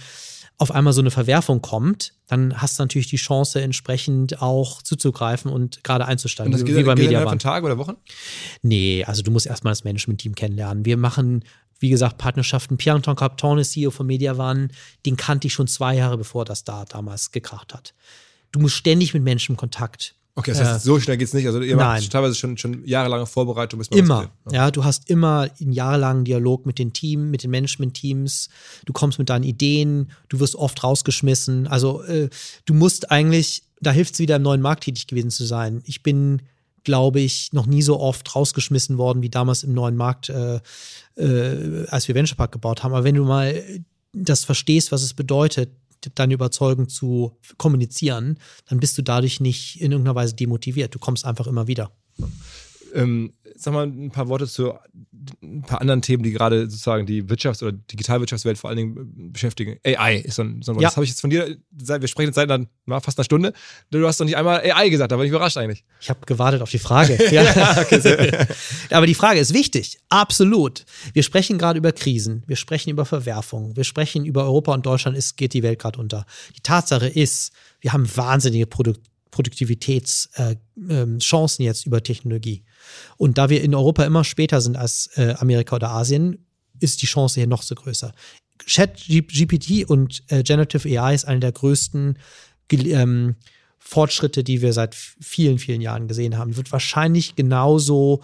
auf einmal so eine Verwerfung kommt, dann hast du natürlich die Chance, entsprechend auch zuzugreifen und gerade einzusteigen, Und das wie, geht, wie bei geht Mediawan. von Tagen oder Wochen? Nee, also du musst erstmal das Management-Team kennenlernen. Wir machen, wie gesagt, Partnerschaften. Pierre-Antoine Capton ist CEO von Mediawan. Den kannte ich schon zwei Jahre, bevor das da damals gekracht hat. Du musst ständig mit Menschen in Kontakt. Okay, das heißt, Äh, so schnell geht's nicht. Also ihr nein. macht teilweise schon, schon jahrelange Vorbereitung, bis man Immer. will. Ja, du hast immer einen jahrelangen Dialog mit den Team, mit den Management-Teams. Du kommst mit deinen Ideen. Du wirst oft rausgeschmissen. Also äh, du musst eigentlich, da hilft es wieder im neuen Markt tätig gewesen zu sein. Ich bin, glaube ich, noch nie so oft rausgeschmissen worden wie damals im neuen Markt, äh, äh, als wir Venture Park gebaut haben. Aber wenn du mal das verstehst, was es bedeutet, deine Überzeugung zu kommunizieren, dann bist du dadurch nicht in irgendeiner Weise demotiviert. Du kommst einfach immer wieder. Ähm, sag mal ein paar Worte zu ein paar anderen Themen, die gerade sozusagen die Wirtschafts- oder Digitalwirtschaftswelt vor allen Dingen äh, beschäftigen. AI ist so ein, so ein Wort. Ja. Das habe ich jetzt von dir, wir sprechen jetzt seit einer, fast einer Stunde. Du hast doch nicht einmal AI gesagt, da war ich überrascht eigentlich. Ich habe gewartet auf die Frage. ja. Aber die Frage ist wichtig. Absolut. Wir sprechen gerade über Krisen. Wir sprechen über Verwerfungen. Wir sprechen über Europa und Deutschland. Es geht die Welt gerade unter. Die Tatsache ist, wir haben wahnsinnige Produkt Produktivitätschancen äh, ähm, jetzt über Technologie. Und da wir in Europa immer später sind als äh, Amerika oder Asien, ist die Chance hier noch so größer. Chat GPT und äh, Generative AI ist eine der größten ähm, Fortschritte, die wir seit vielen, vielen Jahren gesehen haben. Wird wahrscheinlich genauso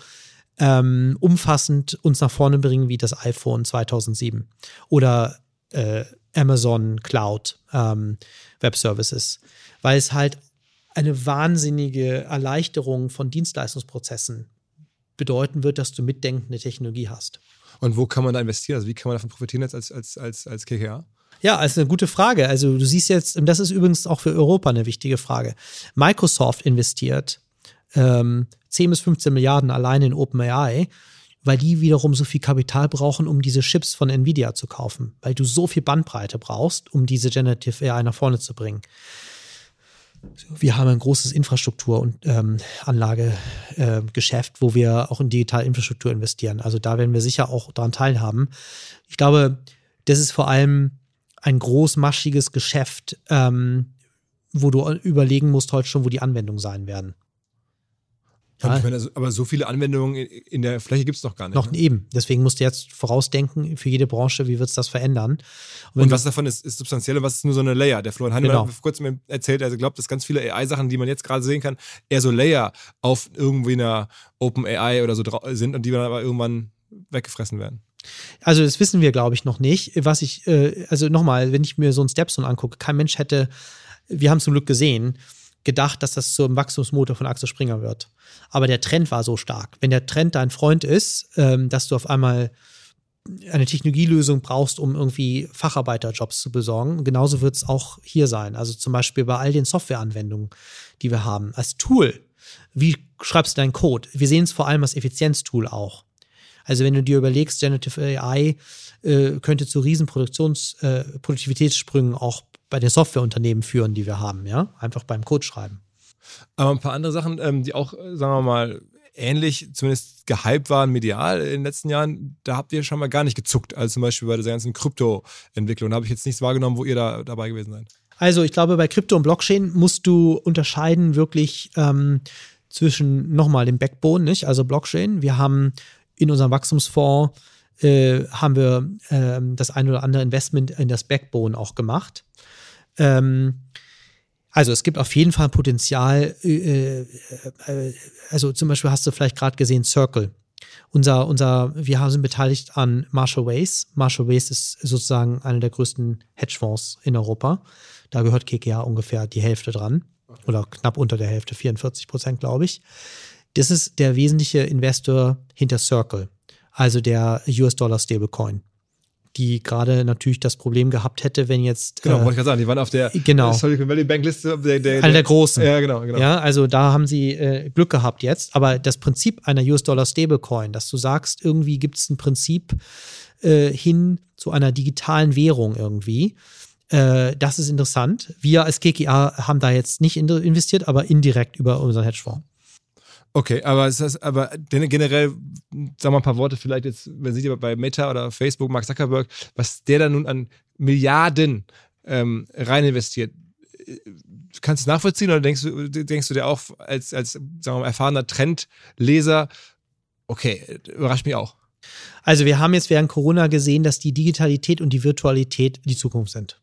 ähm, umfassend uns nach vorne bringen wie das iPhone 2007 oder äh, Amazon Cloud ähm, Web Services, weil es halt eine wahnsinnige Erleichterung von Dienstleistungsprozessen bedeuten wird, dass du mitdenkende Technologie hast. Und wo kann man da investieren? Also wie kann man davon profitieren jetzt als, als, als, als KKA? Ja, also eine gute Frage. Also du siehst jetzt, und das ist übrigens auch für Europa eine wichtige Frage. Microsoft investiert ähm, 10 bis 15 Milliarden allein in OpenAI, weil die wiederum so viel Kapital brauchen, um diese Chips von Nvidia zu kaufen, weil du so viel Bandbreite brauchst, um diese Generative AI nach vorne zu bringen. Wir haben ein großes Infrastruktur- und ähm, Anlagegeschäft, äh, wo wir auch in digitale Infrastruktur investieren. Also da werden wir sicher auch daran teilhaben. Ich glaube, das ist vor allem ein großmaschiges Geschäft, ähm, wo du überlegen musst heute schon, wo die Anwendungen sein werden. Ja, meine, also, aber so viele Anwendungen in der Fläche gibt es noch gar nicht. Noch ne? eben. Deswegen musst du jetzt vorausdenken für jede Branche, wie wird es das verändern. Und, und was davon ist, ist substanziell und was ist nur so eine Layer? Der Florian Hannemann genau. hat vor kurzem erzählt, er glaubt, dass ganz viele AI-Sachen, die man jetzt gerade sehen kann, eher so Layer auf irgendwie einer Open AI oder so sind und die dann aber irgendwann weggefressen werden. Also das wissen wir, glaube ich, noch nicht. Was ich, äh, also nochmal, wenn ich mir so ein Stepstone angucke, kein Mensch hätte, wir haben zum Glück gesehen, gedacht, dass das zum Wachstumsmotor von Axel Springer wird. Aber der Trend war so stark. Wenn der Trend dein Freund ist, ähm, dass du auf einmal eine Technologielösung brauchst, um irgendwie Facharbeiterjobs zu besorgen, genauso wird es auch hier sein. Also zum Beispiel bei all den Softwareanwendungen, die wir haben. Als Tool, wie schreibst du deinen Code? Wir sehen es vor allem als Effizienztool auch. Also wenn du dir überlegst, Generative AI äh, könnte zu riesen Produktions, äh, Produktivitätssprüngen auch bei den Softwareunternehmen führen, die wir haben, ja, einfach beim Code schreiben. Aber ein paar andere Sachen, ähm, die auch, äh, sagen wir mal, ähnlich, zumindest gehypt waren medial in den letzten Jahren, da habt ihr schon mal gar nicht gezuckt, also zum Beispiel bei dieser ganzen Krypto-Entwicklung. Da habe ich jetzt nichts wahrgenommen, wo ihr da dabei gewesen seid. Also ich glaube, bei Krypto und Blockchain musst du unterscheiden wirklich ähm, zwischen nochmal dem Backbone, nicht? Also Blockchain. Wir haben in unserem Wachstumsfonds äh, haben wir äh, das ein oder andere Investment in das Backbone auch gemacht. Ähm, also es gibt auf jeden Fall Potenzial. Äh, äh, also zum Beispiel hast du vielleicht gerade gesehen Circle. Unser, unser, wir sind beteiligt an Marshall Wace. Marshall Wace ist sozusagen einer der größten Hedgefonds in Europa. Da gehört KKA ungefähr die Hälfte dran. Oder knapp unter der Hälfte, 44 Prozent, glaube ich. Das ist der wesentliche Investor hinter Circle, also der US-Dollar Stablecoin die gerade natürlich das Problem gehabt hätte, wenn jetzt. Genau, äh, wollte ich gerade sagen, die waren auf der genau. Silicon Valley Bank Liste. Der, der, Einer der großen. Ja, genau, genau. Ja, also da haben sie äh, Glück gehabt jetzt. Aber das Prinzip einer US-Dollar Stablecoin, dass du sagst, irgendwie gibt es ein Prinzip äh, hin zu einer digitalen Währung irgendwie. Äh, das ist interessant. Wir als KKA haben da jetzt nicht investiert, aber indirekt über unseren Hedgefonds. Okay, aber ist aber generell, wir mal ein paar Worte vielleicht jetzt, wenn Sie bei Meta oder Facebook, Mark Zuckerberg, was der da nun an Milliarden ähm, rein investiert. Kannst du nachvollziehen oder denkst du, denkst du dir auch als, als sagen wir mal, erfahrener Trendleser, okay, überrascht mich auch. Also wir haben jetzt während Corona gesehen, dass die Digitalität und die Virtualität die Zukunft sind.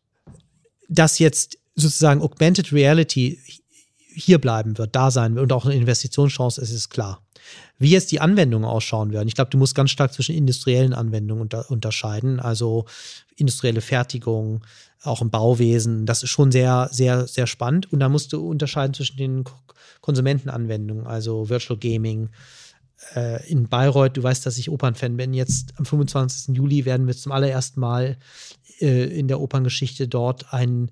Dass jetzt sozusagen Augmented Reality hier bleiben wird, da sein wird und auch eine Investitionschance ist, ist klar. Wie jetzt die Anwendungen ausschauen werden, ich glaube, du musst ganz stark zwischen industriellen Anwendungen unter, unterscheiden, also industrielle Fertigung, auch im Bauwesen, das ist schon sehr, sehr, sehr spannend. Und da musst du unterscheiden zwischen den Konsumentenanwendungen, also Virtual Gaming. Äh, in Bayreuth, du weißt, dass ich Opernfan bin. Jetzt am 25. Juli werden wir zum allerersten Mal äh, in der Operngeschichte dort ein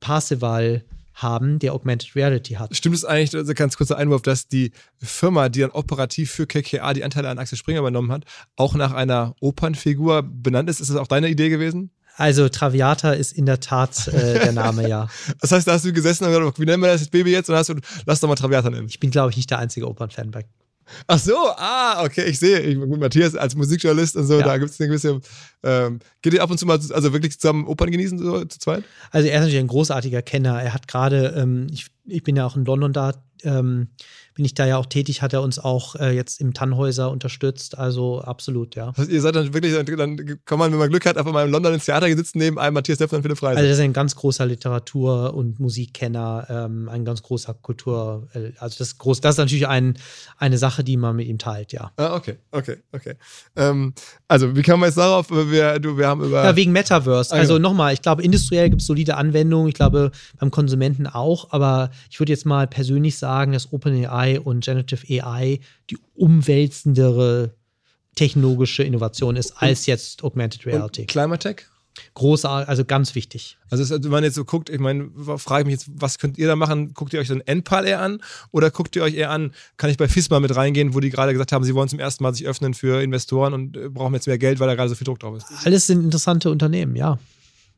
Parseval haben, der Augmented Reality hat. Stimmt es eigentlich, also ganz kurzer Einwurf, dass die Firma, die dann operativ für KKA die Anteile an Axel Springer übernommen hat, auch nach einer Opernfigur benannt ist? Ist das auch deine Idee gewesen? Also Traviata ist in der Tat äh, der Name, ja. Das heißt, da hast du gesessen und gesagt, wie nennen wir das Baby jetzt? Und hast du, lass doch mal Traviata nennen. Ich bin, glaube ich, nicht der einzige Opernfan bei Ach so, ah, okay, ich sehe. Ich, gut, Matthias als Musikjournalist und so, ja. da gibt es eine gewisse. Ähm, geht ihr ab und zu mal, also wirklich zusammen Opern genießen, so zu zweit? Also, er ist natürlich ein großartiger Kenner. Er hat gerade, ähm, ich, ich bin ja auch in London da, ähm, bin ich da ja auch tätig, hat er uns auch äh, jetzt im Tannhäuser unterstützt. Also absolut, ja. Also ihr seid dann wirklich, dann kann man, wenn man Glück hat, einfach mal in London ins Theater sitzen neben einem Matthias Deffner und Philipp Freise. Also das ist ein ganz großer Literatur- und Musikkenner, ähm, ein ganz großer Kultur, äh, also das ist groß, das ist natürlich ein, eine Sache, die man mit ihm teilt, ja. Ah, okay, okay, okay. Ähm, also wie kann man jetzt darauf, wir, du, wir haben über... Ja, wegen Metaverse. Ah, also nochmal, ich glaube, industriell gibt es solide Anwendungen, ich glaube beim Konsumenten auch, aber ich würde jetzt mal persönlich sagen, dass OpenAI AI und Generative AI die umwälzendere technologische Innovation ist als jetzt Augmented Reality. Und Climatech? Großartig, also ganz wichtig. Also, wenn man jetzt so guckt, ich meine, frage ich mich jetzt, was könnt ihr da machen? Guckt ihr euch dann Endpal eher an oder guckt ihr euch eher an, kann ich bei FISMA mit reingehen, wo die gerade gesagt haben, sie wollen zum ersten Mal sich öffnen für Investoren und äh, brauchen jetzt mehr Geld, weil da gerade so viel Druck drauf ist? Alles sind interessante Unternehmen, ja.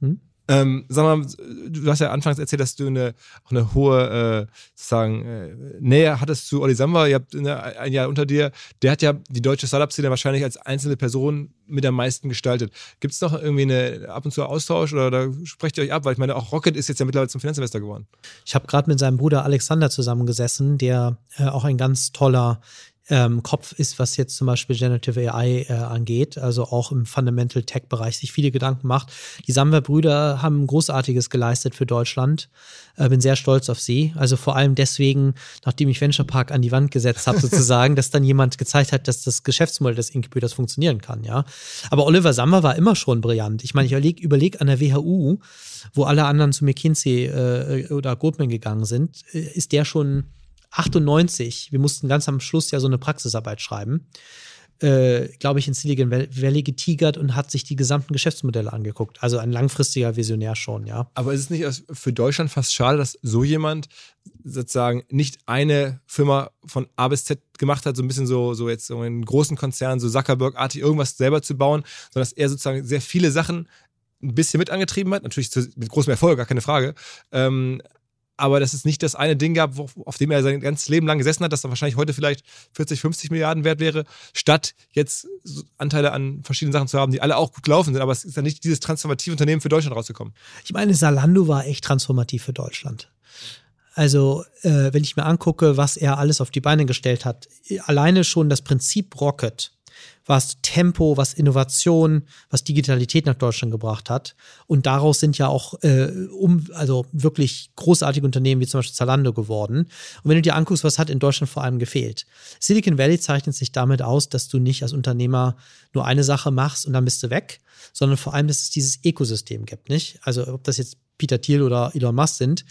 Hm? Ähm, sag mal, du hast ja anfangs erzählt, dass du eine, auch eine hohe äh, sozusagen, äh, Nähe hattest zu Oli Samba. Ihr habt eine, ein Jahr unter dir. Der hat ja die deutsche Startup-Szene wahrscheinlich als einzelne Person mit am meisten gestaltet. Gibt es noch irgendwie eine ab und zu Austausch oder, oder sprecht ihr euch ab? Weil ich meine, auch Rocket ist jetzt ja mittlerweile zum Finanzinvestor geworden. Ich habe gerade mit seinem Bruder Alexander zusammengesessen, der äh, auch ein ganz toller ähm, Kopf ist, was jetzt zum Beispiel Generative AI äh, angeht, also auch im Fundamental Tech-Bereich sich viele Gedanken macht. Die Samwer-Brüder haben Großartiges geleistet für Deutschland. Äh, bin sehr stolz auf sie. Also vor allem deswegen, nachdem ich Venture Park an die Wand gesetzt habe, sozusagen, dass dann jemand gezeigt hat, dass das Geschäftsmodell des Incubators funktionieren kann, ja. Aber Oliver Samwer war immer schon brillant. Ich meine, ich überlege überleg an der WHU, wo alle anderen zu McKinsey äh, oder Goldman gegangen sind, äh, ist der schon 98, wir mussten ganz am Schluss ja so eine Praxisarbeit schreiben, äh, glaube ich, in Silicon Valley getigert und hat sich die gesamten Geschäftsmodelle angeguckt. Also ein langfristiger Visionär schon, ja. Aber ist es nicht für Deutschland fast schade, dass so jemand sozusagen nicht eine Firma von A bis Z gemacht hat, so ein bisschen so, so jetzt so einen großen Konzern, so Zuckerberg-artig irgendwas selber zu bauen, sondern dass er sozusagen sehr viele Sachen ein bisschen mit angetrieben hat, natürlich mit großem Erfolg, gar keine Frage, ähm, aber dass es nicht das eine Ding gab, auf dem er sein ganzes Leben lang gesessen hat, das dann wahrscheinlich heute vielleicht 40, 50 Milliarden wert wäre, statt jetzt Anteile an verschiedenen Sachen zu haben, die alle auch gut gelaufen sind. Aber es ist ja nicht dieses transformative Unternehmen für Deutschland rausgekommen. Ich meine, Salando war echt transformativ für Deutschland. Also, äh, wenn ich mir angucke, was er alles auf die Beine gestellt hat, alleine schon das Prinzip Rocket was Tempo, was Innovation, was Digitalität nach Deutschland gebracht hat. Und daraus sind ja auch äh, um, also wirklich großartige Unternehmen wie zum Beispiel Zalando geworden. Und wenn du dir anguckst, was hat in Deutschland vor allem gefehlt? Silicon Valley zeichnet sich damit aus, dass du nicht als Unternehmer nur eine Sache machst und dann bist du weg, sondern vor allem, dass es dieses Ökosystem gibt, nicht? Also ob das jetzt Peter Thiel oder Elon Musk sind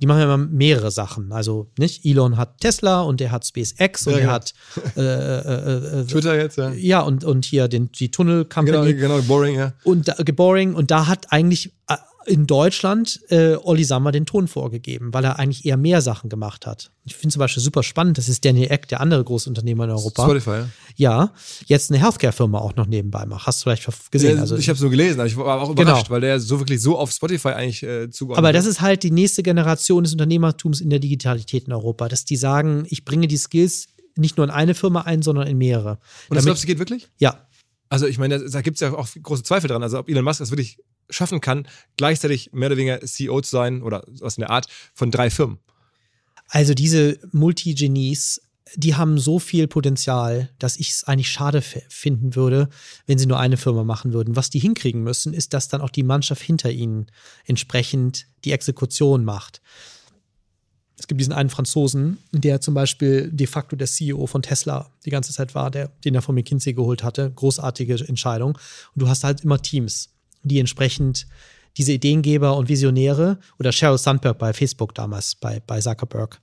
die machen ja immer mehrere Sachen. Also nicht Elon hat Tesla und der hat SpaceX und ja, er ja. hat äh, äh, äh, Twitter jetzt, ja. Ja, und, und hier den, die Tunnel Company. Genau, genau, Boring, ja. Und da, Boring, und da hat eigentlich äh, in Deutschland äh, Olli Sammer den Ton vorgegeben, weil er eigentlich eher mehr Sachen gemacht hat. Ich finde zum Beispiel super spannend, das ist Daniel Eck, der andere große Unternehmer in Europa. Spotify, ja. Ja, jetzt eine Healthcare-Firma auch noch nebenbei macht. Hast du vielleicht gesehen? Ja, also, ich habe es nur gelesen, aber ich war auch überrascht, genau. weil der so wirklich so auf Spotify eigentlich äh, zugeordnet Aber das ist halt die nächste Generation des Unternehmertums in der Digitalität in Europa, dass die sagen, ich bringe die Skills nicht nur in eine Firma ein, sondern in mehrere. Und das Damit, glaubst du, geht wirklich? Ja. Also ich meine, da, da gibt es ja auch große Zweifel dran. Also ob Elon Musk das wirklich schaffen kann, gleichzeitig mehr oder weniger CEO zu sein oder was in der Art von drei Firmen. Also diese Multigenies, die haben so viel Potenzial, dass ich es eigentlich schade finden würde, wenn sie nur eine Firma machen würden. Was die hinkriegen müssen, ist, dass dann auch die Mannschaft hinter ihnen entsprechend die Exekution macht. Es gibt diesen einen Franzosen, der zum Beispiel de facto der CEO von Tesla die ganze Zeit war, der, den er von McKinsey geholt hatte. Großartige Entscheidung. Und du hast halt immer Teams die entsprechend diese Ideengeber und Visionäre oder Sheryl Sandberg bei Facebook damals, bei, bei Zuckerberg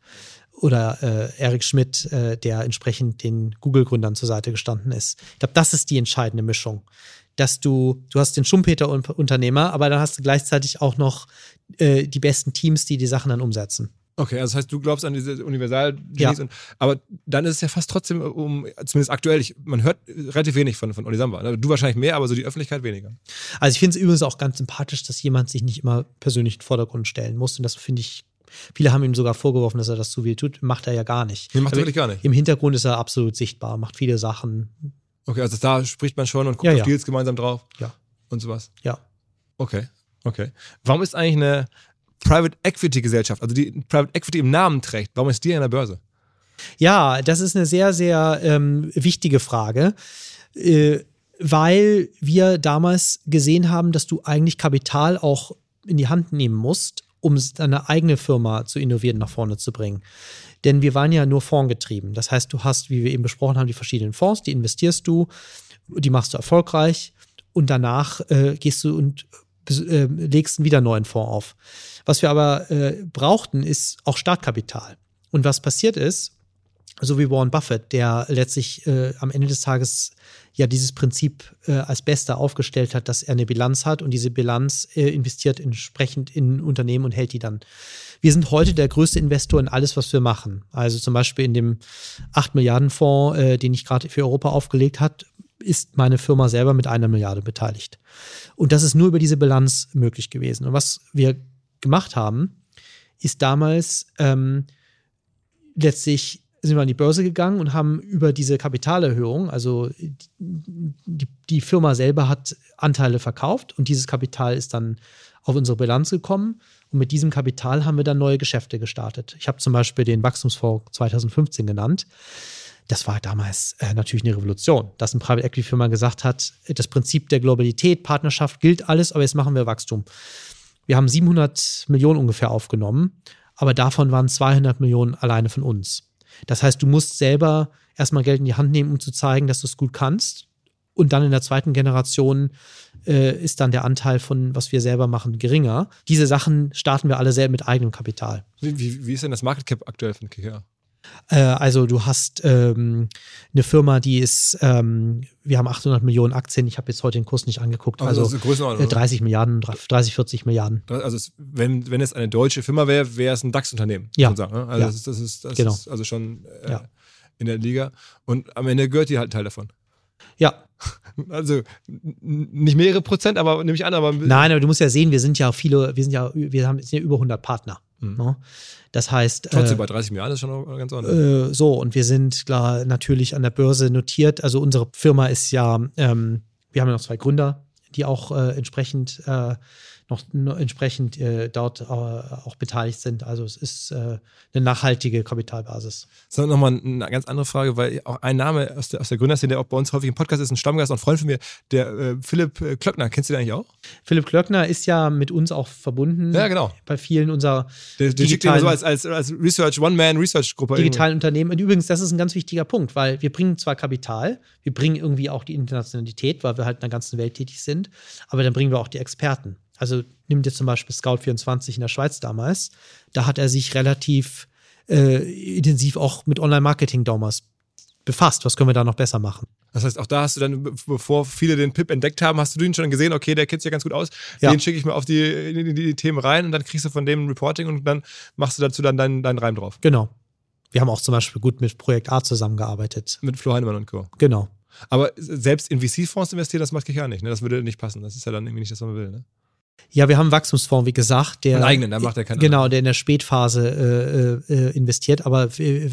oder äh, Eric Schmidt, äh, der entsprechend den Google-Gründern zur Seite gestanden ist. Ich glaube, das ist die entscheidende Mischung. Dass du, du hast den Schumpeter-Unternehmer, aber dann hast du gleichzeitig auch noch äh, die besten Teams, die die Sachen dann umsetzen. Okay, also das heißt, du glaubst an diese universal ja. und, aber dann ist es ja fast trotzdem um, zumindest aktuell, ich, man hört relativ wenig von, von Oli Samba. Ne? Du wahrscheinlich mehr, aber so die Öffentlichkeit weniger. Also ich finde es übrigens auch ganz sympathisch, dass jemand sich nicht immer persönlich in den Vordergrund stellen muss. Und das finde ich, viele haben ihm sogar vorgeworfen, dass er das zu viel tut. Macht er ja gar nicht. Nee, macht er wirklich gar nicht. Im Hintergrund ist er absolut sichtbar, macht viele Sachen. Okay, also da spricht man schon und guckt ja, auf ja. Deals gemeinsam drauf. Ja. Und sowas. Ja. Okay, okay. Warum ist eigentlich eine Private Equity Gesellschaft, also die Private Equity im Namen trägt, warum ist die an der Börse? Ja, das ist eine sehr, sehr ähm, wichtige Frage, äh, weil wir damals gesehen haben, dass du eigentlich Kapital auch in die Hand nehmen musst, um deine eigene Firma zu innovieren, nach vorne zu bringen. Denn wir waren ja nur fondgetrieben. Das heißt, du hast, wie wir eben besprochen haben, die verschiedenen Fonds, die investierst du, die machst du erfolgreich und danach äh, gehst du und äh, legst wieder einen neuen Fonds auf. Was wir aber äh, brauchten, ist auch Startkapital. Und was passiert ist, so wie Warren Buffett, der letztlich äh, am Ende des Tages ja dieses Prinzip äh, als Bester aufgestellt hat, dass er eine Bilanz hat und diese Bilanz äh, investiert entsprechend in Unternehmen und hält die dann. Wir sind heute der größte Investor in alles, was wir machen. Also zum Beispiel in dem 8 Milliarden Fonds, äh, den ich gerade für Europa aufgelegt hat, ist meine Firma selber mit einer Milliarde beteiligt. Und das ist nur über diese Bilanz möglich gewesen. Und was wir gemacht haben, ist damals ähm, letztlich sind wir an die Börse gegangen und haben über diese Kapitalerhöhung, also die, die, Firma selber hat Anteile verkauft und dieses Kapital ist dann auf unsere Bilanz gekommen. Und mit diesem Kapital haben wir dann neue Geschäfte gestartet. Ich habe zum Beispiel den Wachstumsfonds 2015 genannt. Das war damals äh, natürlich eine Revolution, dass eine Private Equity Firma gesagt hat, das Prinzip der Globalität, Partnerschaft gilt alles, aber jetzt machen wir Wachstum. Wir haben 700 Millionen ungefähr aufgenommen, aber davon waren 200 Millionen alleine von uns. Das heißt, du musst selber erstmal Geld in die Hand nehmen, um zu zeigen, dass du es gut kannst. Und dann in der zweiten Generation äh, ist dann der Anteil von, was wir selber machen, geringer. Diese Sachen starten wir alle selber mit eigenem Kapital. Wie, wie ist denn das Market Cap aktuell von KKR? Äh, also du hast ähm, eine Firma, die ist, ähm, wir haben 800 Millionen Aktien. Ich habe jetzt heute den Kurs nicht angeguckt. Also, also 30 Milliarden, 30, 40 Milliarden. Also es, wenn, wenn es eine deutsche Firma wäre, wäre es ein DAX-Unternehmen. Ja. Sagen, ne? Also ja. das ist, das ist, das genau. ist also schon äh, ja. in der Liga. Und am Ende gehört die halt ein Teil davon. Ja, also nicht mehrere Prozent, aber nehme ich an, aber. Nein, aber du musst ja sehen, wir sind ja viele, wir sind ja, wir haben, sind ja über 100 Partner. Mhm. Ne? Das heißt. Trotzdem äh, bei 30 Milliarden ist schon ganz ordentlich. Äh, so, und wir sind klar natürlich an der Börse notiert. Also unsere Firma ist ja, ähm, wir haben ja noch zwei Gründer, die auch äh, entsprechend äh, noch entsprechend äh, dort äh, auch beteiligt sind. Also es ist äh, eine nachhaltige Kapitalbasis. So, nochmal eine ganz andere Frage, weil auch ein Name aus der, aus der Gründerszene, der auch bei uns häufig im Podcast ist, ein Stammgast und Freund von mir, der äh, Philipp äh, Klöckner. Kennst du den eigentlich auch? Philipp Klöckner ist ja mit uns auch verbunden. Ja, genau. Bei vielen unserer der, der digitalen, so als, als, als Research, One-Man-Research-Gruppe. Digitalen irgendwie. Unternehmen. Und übrigens, das ist ein ganz wichtiger Punkt, weil wir bringen zwar Kapital, wir bringen irgendwie auch die Internationalität, weil wir halt in der ganzen Welt tätig sind, aber dann bringen wir auch die Experten. Also nimm dir zum Beispiel Scout24 in der Schweiz damals. Da hat er sich relativ äh, intensiv auch mit Online-Marketing damals befasst. Was können wir da noch besser machen? Das heißt, auch da hast du dann, bevor viele den PIP entdeckt haben, hast du ihn schon gesehen, okay, der kennt sich ja ganz gut aus. Ja. Den schicke ich mal auf die, die, die, Themen rein und dann kriegst du von dem ein Reporting und dann machst du dazu dann deinen, deinen Reim drauf. Genau. Wir haben auch zum Beispiel gut mit Projekt A zusammengearbeitet. Mit Flo Heinemann und Co. Genau. Aber selbst in VC-Fonds investieren, das macht ja nicht. Ne? Das würde nicht passen. Das ist ja dann irgendwie nicht das, was man will. Ne? Ja, wir haben einen Wachstumsfonds, wie gesagt, der. Einen eigenen, da macht er keinen. Genau, der in der Spätphase äh, äh, investiert. Aber äh,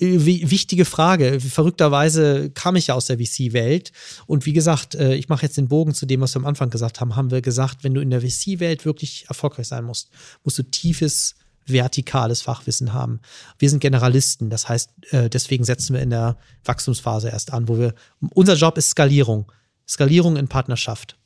wichtige Frage. Verrückterweise kam ich ja aus der VC-Welt. Und wie gesagt, äh, ich mache jetzt den Bogen zu dem, was wir am Anfang gesagt haben. Haben wir gesagt, wenn du in der VC-Welt wirklich erfolgreich sein musst, musst du tiefes vertikales Fachwissen haben. Wir sind Generalisten, das heißt, äh, deswegen setzen wir in der Wachstumsphase erst an, wo wir, unser Job ist Skalierung. Skalierung in Partnerschaft.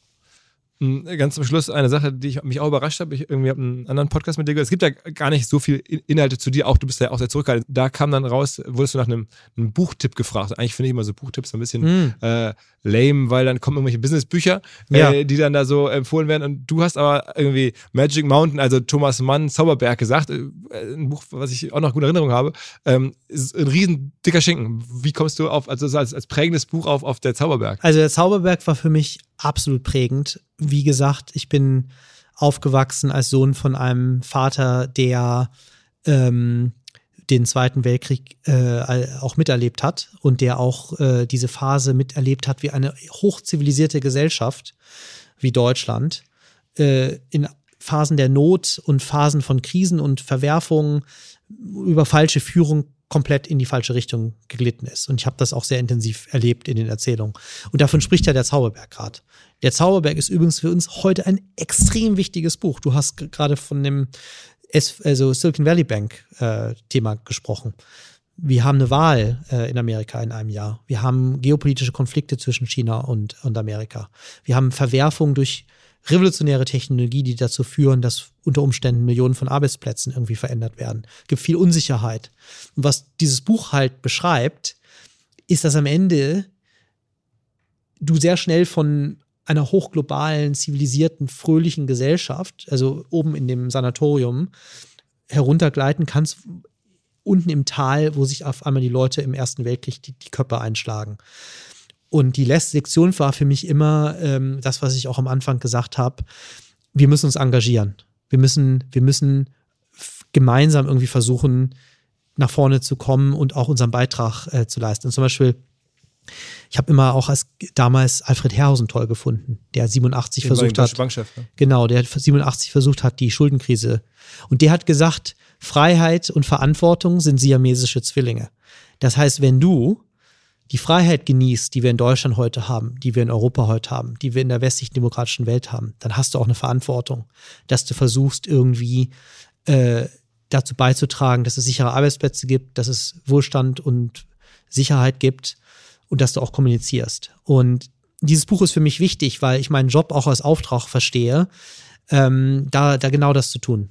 Hm, ganz zum Schluss eine Sache, die ich, mich auch überrascht habe. Ich irgendwie habe einen anderen Podcast mit dir gehört. Es gibt ja gar nicht so viel Inhalte zu dir. Auch du bist ja auch sehr zurückhaltend. Da kam dann raus, wurdest du nach einem, einem Buchtipp gefragt. Eigentlich finde ich immer so Buchtipps so ein bisschen mm. äh, lame, weil dann kommen irgendwelche Businessbücher, äh, ja. die dann da so empfohlen werden. Und du hast aber irgendwie Magic Mountain, also Thomas Mann, Zauberberg gesagt. Äh, ein Buch, was ich auch noch gute Erinnerung habe. Ähm, ist ein riesen dicker Schinken. Wie kommst du auf, also als, als prägendes Buch auf, auf der Zauberberg? Also der Zauberberg war für mich absolut prägend. Wie gesagt, ich bin aufgewachsen als Sohn von einem Vater, der ähm, den Zweiten Weltkrieg äh, auch miterlebt hat und der auch äh, diese Phase miterlebt hat, wie eine hochzivilisierte Gesellschaft wie Deutschland äh, in Phasen der Not und Phasen von Krisen und Verwerfungen über falsche Führung komplett in die falsche Richtung geglitten ist. Und ich habe das auch sehr intensiv erlebt in den Erzählungen. Und davon spricht ja der Zauberberg gerade. Der Zauberberg ist übrigens für uns heute ein extrem wichtiges Buch. Du hast gerade von dem also Silicon Valley Bank äh, Thema gesprochen. Wir haben eine Wahl äh, in Amerika in einem Jahr. Wir haben geopolitische Konflikte zwischen China und, und Amerika. Wir haben Verwerfungen durch revolutionäre Technologie, die dazu führen, dass unter Umständen Millionen von Arbeitsplätzen irgendwie verändert werden. Es gibt viel Unsicherheit. Und was dieses Buch halt beschreibt, ist, dass am Ende du sehr schnell von einer hochglobalen, zivilisierten, fröhlichen Gesellschaft, also oben in dem Sanatorium, heruntergleiten kannst unten im Tal, wo sich auf einmal die Leute im Ersten Weltkrieg die, die Köpfe einschlagen. Und die letzte Lektion war für mich immer ähm, das, was ich auch am Anfang gesagt habe. Wir müssen uns engagieren. Wir müssen, wir müssen gemeinsam irgendwie versuchen, nach vorne zu kommen und auch unseren Beitrag äh, zu leisten. Und zum Beispiel, ich habe immer auch als damals Alfred Herrhausen toll gefunden, der 87 Den versucht hat. Bankchef, ne? Genau, der 87 versucht hat, die Schuldenkrise. Und der hat gesagt, Freiheit und Verantwortung sind siamesische Zwillinge. Das heißt, wenn du die Freiheit genießt, die wir in Deutschland heute haben, die wir in Europa heute haben, die wir in der westlichen demokratischen Welt haben, dann hast du auch eine Verantwortung, dass du versuchst irgendwie äh, dazu beizutragen, dass es sichere Arbeitsplätze gibt, dass es Wohlstand und Sicherheit gibt und dass du auch kommunizierst. Und dieses Buch ist für mich wichtig, weil ich meinen Job auch als Auftrag verstehe, ähm, da, da genau das zu tun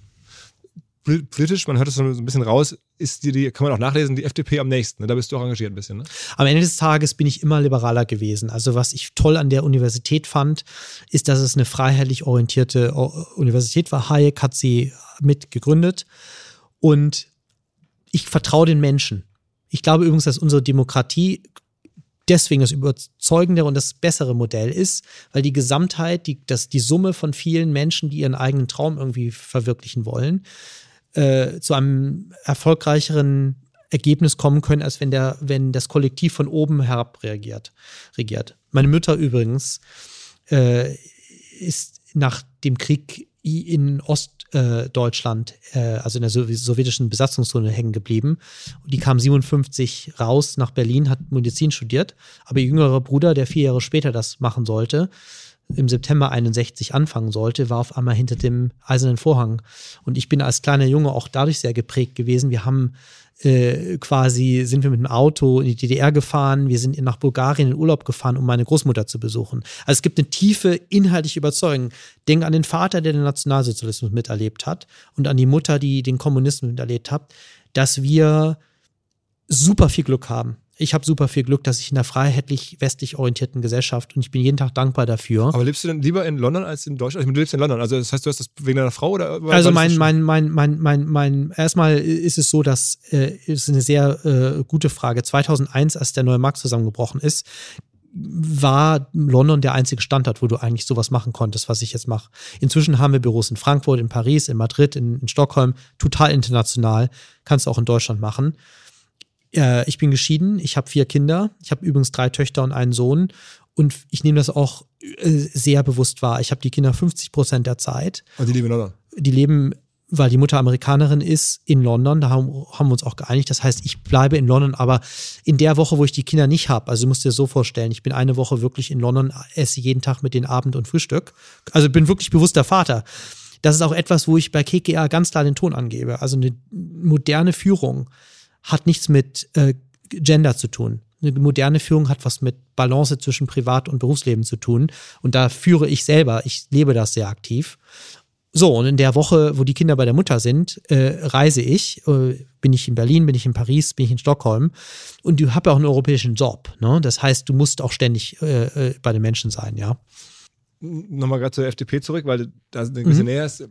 politisch, man hört es so ein bisschen raus, ist die, die, kann man auch nachlesen, die FDP am nächsten. Ne? Da bist du auch engagiert ein bisschen. Ne? Am Ende des Tages bin ich immer liberaler gewesen. Also was ich toll an der Universität fand, ist, dass es eine freiheitlich orientierte Universität war. Hayek hat sie mit gegründet und ich vertraue den Menschen. Ich glaube übrigens, dass unsere Demokratie deswegen das überzeugendere und das bessere Modell ist, weil die Gesamtheit, die, das, die Summe von vielen Menschen, die ihren eigenen Traum irgendwie verwirklichen wollen, äh, zu einem erfolgreicheren Ergebnis kommen können, als wenn der, wenn das Kollektiv von oben herab reagiert, regiert. Meine Mutter übrigens äh, ist nach dem Krieg in Ostdeutschland, äh, also in der sowjetischen Besatzungszone hängen geblieben. Die kam 57 raus nach Berlin, hat Medizin studiert, aber ihr jüngerer Bruder, der vier Jahre später das machen sollte, im September 61 anfangen sollte, war auf einmal hinter dem eisernen Vorhang. Und ich bin als kleiner Junge auch dadurch sehr geprägt gewesen. Wir haben äh, quasi, sind wir mit dem Auto in die DDR gefahren, wir sind nach Bulgarien in Urlaub gefahren, um meine Großmutter zu besuchen. Also es gibt eine tiefe inhaltliche Überzeugung. Denk an den Vater, der den Nationalsozialismus miterlebt hat und an die Mutter, die den Kommunismus miterlebt hat, dass wir super viel Glück haben ich habe super viel Glück, dass ich in einer freiheitlich westlich orientierten Gesellschaft und ich bin jeden Tag dankbar dafür. Aber lebst du denn lieber in London als in Deutschland? Ich meine, du lebst in London, also das heißt, du hast das wegen deiner Frau oder? Also mein, mein, mein, mein, mein, mein, erstmal ist es so, dass äh, ist eine sehr äh, gute Frage. 2001, als der neue Markt zusammengebrochen ist, war London der einzige Standort, wo du eigentlich sowas machen konntest, was ich jetzt mache. Inzwischen haben wir Büros in Frankfurt, in Paris, in Madrid, in, in Stockholm, total international. Kannst du auch in Deutschland machen. Äh, ich bin geschieden, ich habe vier Kinder, ich habe übrigens drei Töchter und einen Sohn und ich nehme das auch äh, sehr bewusst wahr. Ich habe die Kinder 50 Prozent der Zeit. Und die leben in London? Die leben, weil die Mutter Amerikanerin ist, in London. Da haben, haben wir uns auch geeinigt. Das heißt, ich bleibe in London, aber in der Woche, wo ich die Kinder nicht habe, also du musst dir so vorstellen, ich bin eine Woche wirklich in London, esse jeden Tag mit den Abend und Frühstück. Also bin wirklich bewusster Vater. Das ist auch etwas, wo ich bei KKA ganz klar den Ton angebe. Also eine moderne Führung hat nichts mit äh, Gender zu tun. Eine moderne Führung hat was mit Balance zwischen Privat- und Berufsleben zu tun. Und da führe ich selber, ich lebe das sehr aktiv. So, und in der Woche, wo die Kinder bei der Mutter sind, äh, reise ich. Äh, bin ich in Berlin, bin ich in Paris, bin ich in Stockholm. Und du hast ja auch einen europäischen Job. Ne? Das heißt, du musst auch ständig äh, äh bei den Menschen sein, ja. Nochmal gerade zur FDP zurück, weil da eine gewisse mhm. Nähe ist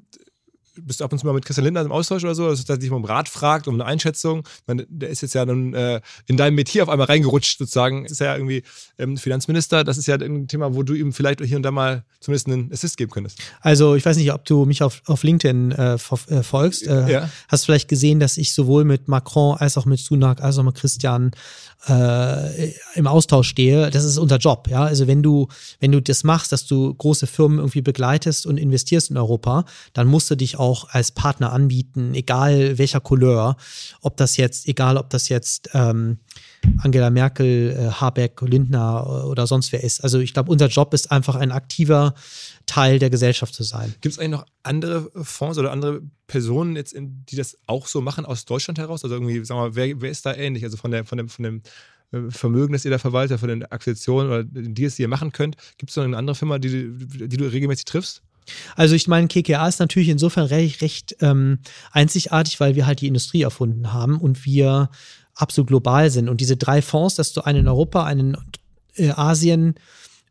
bist du ab und zu mal mit Christian Lindner im Austausch oder so, dass er dich mal um Rat fragt, um eine Einschätzung. Meine, der ist jetzt ja dann äh, in deinem Metier auf einmal reingerutscht, sozusagen. Ist ja irgendwie ähm, Finanzminister. Das ist ja ein Thema, wo du ihm vielleicht hier und da mal zumindest einen Assist geben könntest. Also, ich weiß nicht, ob du mich auf, auf LinkedIn äh, äh folgst. Äh, ja. Hast vielleicht gesehen, dass ich sowohl mit Macron als auch mit Sunak als auch mit Christian äh, im Austausch stehe, das ist unser Job. Ja? Also wenn du, wenn du das machst, dass du große Firmen irgendwie begleitest und investierst in Europa, dann musst du dich auch als Partner anbieten, egal welcher Couleur, ob das jetzt, egal ob das jetzt ähm, Angela Merkel, äh, Habeck, Lindner oder sonst wer ist. Also ich glaube, unser Job ist einfach ein aktiver Teil der Gesellschaft zu sein. Gibt es eigentlich noch andere Fonds oder andere Personen, jetzt, die das auch so machen aus Deutschland heraus? Also irgendwie, wir mal, wer, wer ist da ähnlich? Also von, der, von, dem, von dem äh, Vermögen, das ihr da verwaltet, von den Akquisitionen oder den Deals, die ihr machen könnt. Gibt es noch eine andere Firma, die, die du regelmäßig triffst? Also ich meine, KKA ist natürlich insofern recht, recht ähm, einzigartig, weil wir halt die Industrie erfunden haben und wir absolut global sind. Und diese drei Fonds, dass du einen in Europa, einen in äh, Asien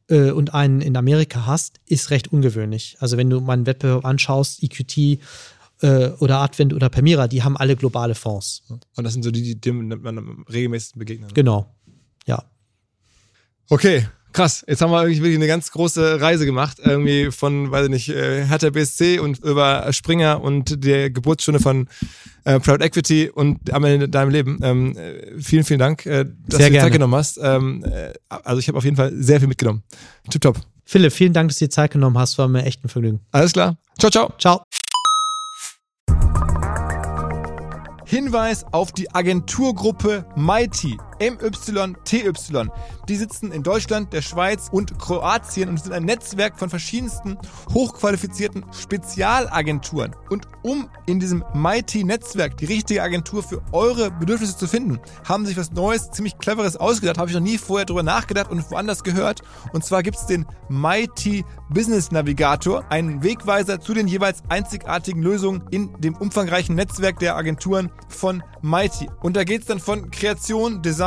äh, und einen in Amerika hast, ist recht ungewöhnlich. Also wenn du mal einen Wettbewerb anschaust, EQT äh, oder Advent oder Permira, die haben alle globale Fonds. Und das sind so die, die man am regelmäßigsten begegnet. Genau. Ja. Okay, krass. Jetzt haben wir wirklich wirklich eine ganz große Reise gemacht. Irgendwie von, weiß ich nicht, äh, Hertha BSC und über Springer und der Geburtsstunde von äh, Proud Equity und am Ende deinem Leben. Ähm, äh, vielen, vielen Dank, äh, dass Sehr du dir Zeit genommen hast. Ähm, äh, also ich habe auf jeden Fall sehr viel mitgenommen. Tipptopp. Philipp, vielen Dank, dass du dir Zeit genommen hast. War mir echt ein Vergnügen. Alles klar. Ciao, ciao. Ciao. Hinweis auf die Agenturgruppe Mighty, MYTY. Die sitzen in Deutschland, der Schweiz und Kroatien und sind ein Netzwerk von verschiedensten hochqualifizierten Spezialagenturen. Und um in diesem Mighty-Netzwerk die richtige Agentur für eure Bedürfnisse zu finden, haben sich was Neues, ziemlich Cleveres ausgedacht. Habe ich noch nie vorher drüber nachgedacht und woanders gehört. Und zwar gibt es den Mighty Business Navigator, einen Wegweiser zu den jeweils einzigartigen Lösungen in dem umfangreichen Netzwerk der Agenturen von Mighty. Und da geht es dann von Kreation, Design,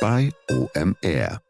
bei OMR.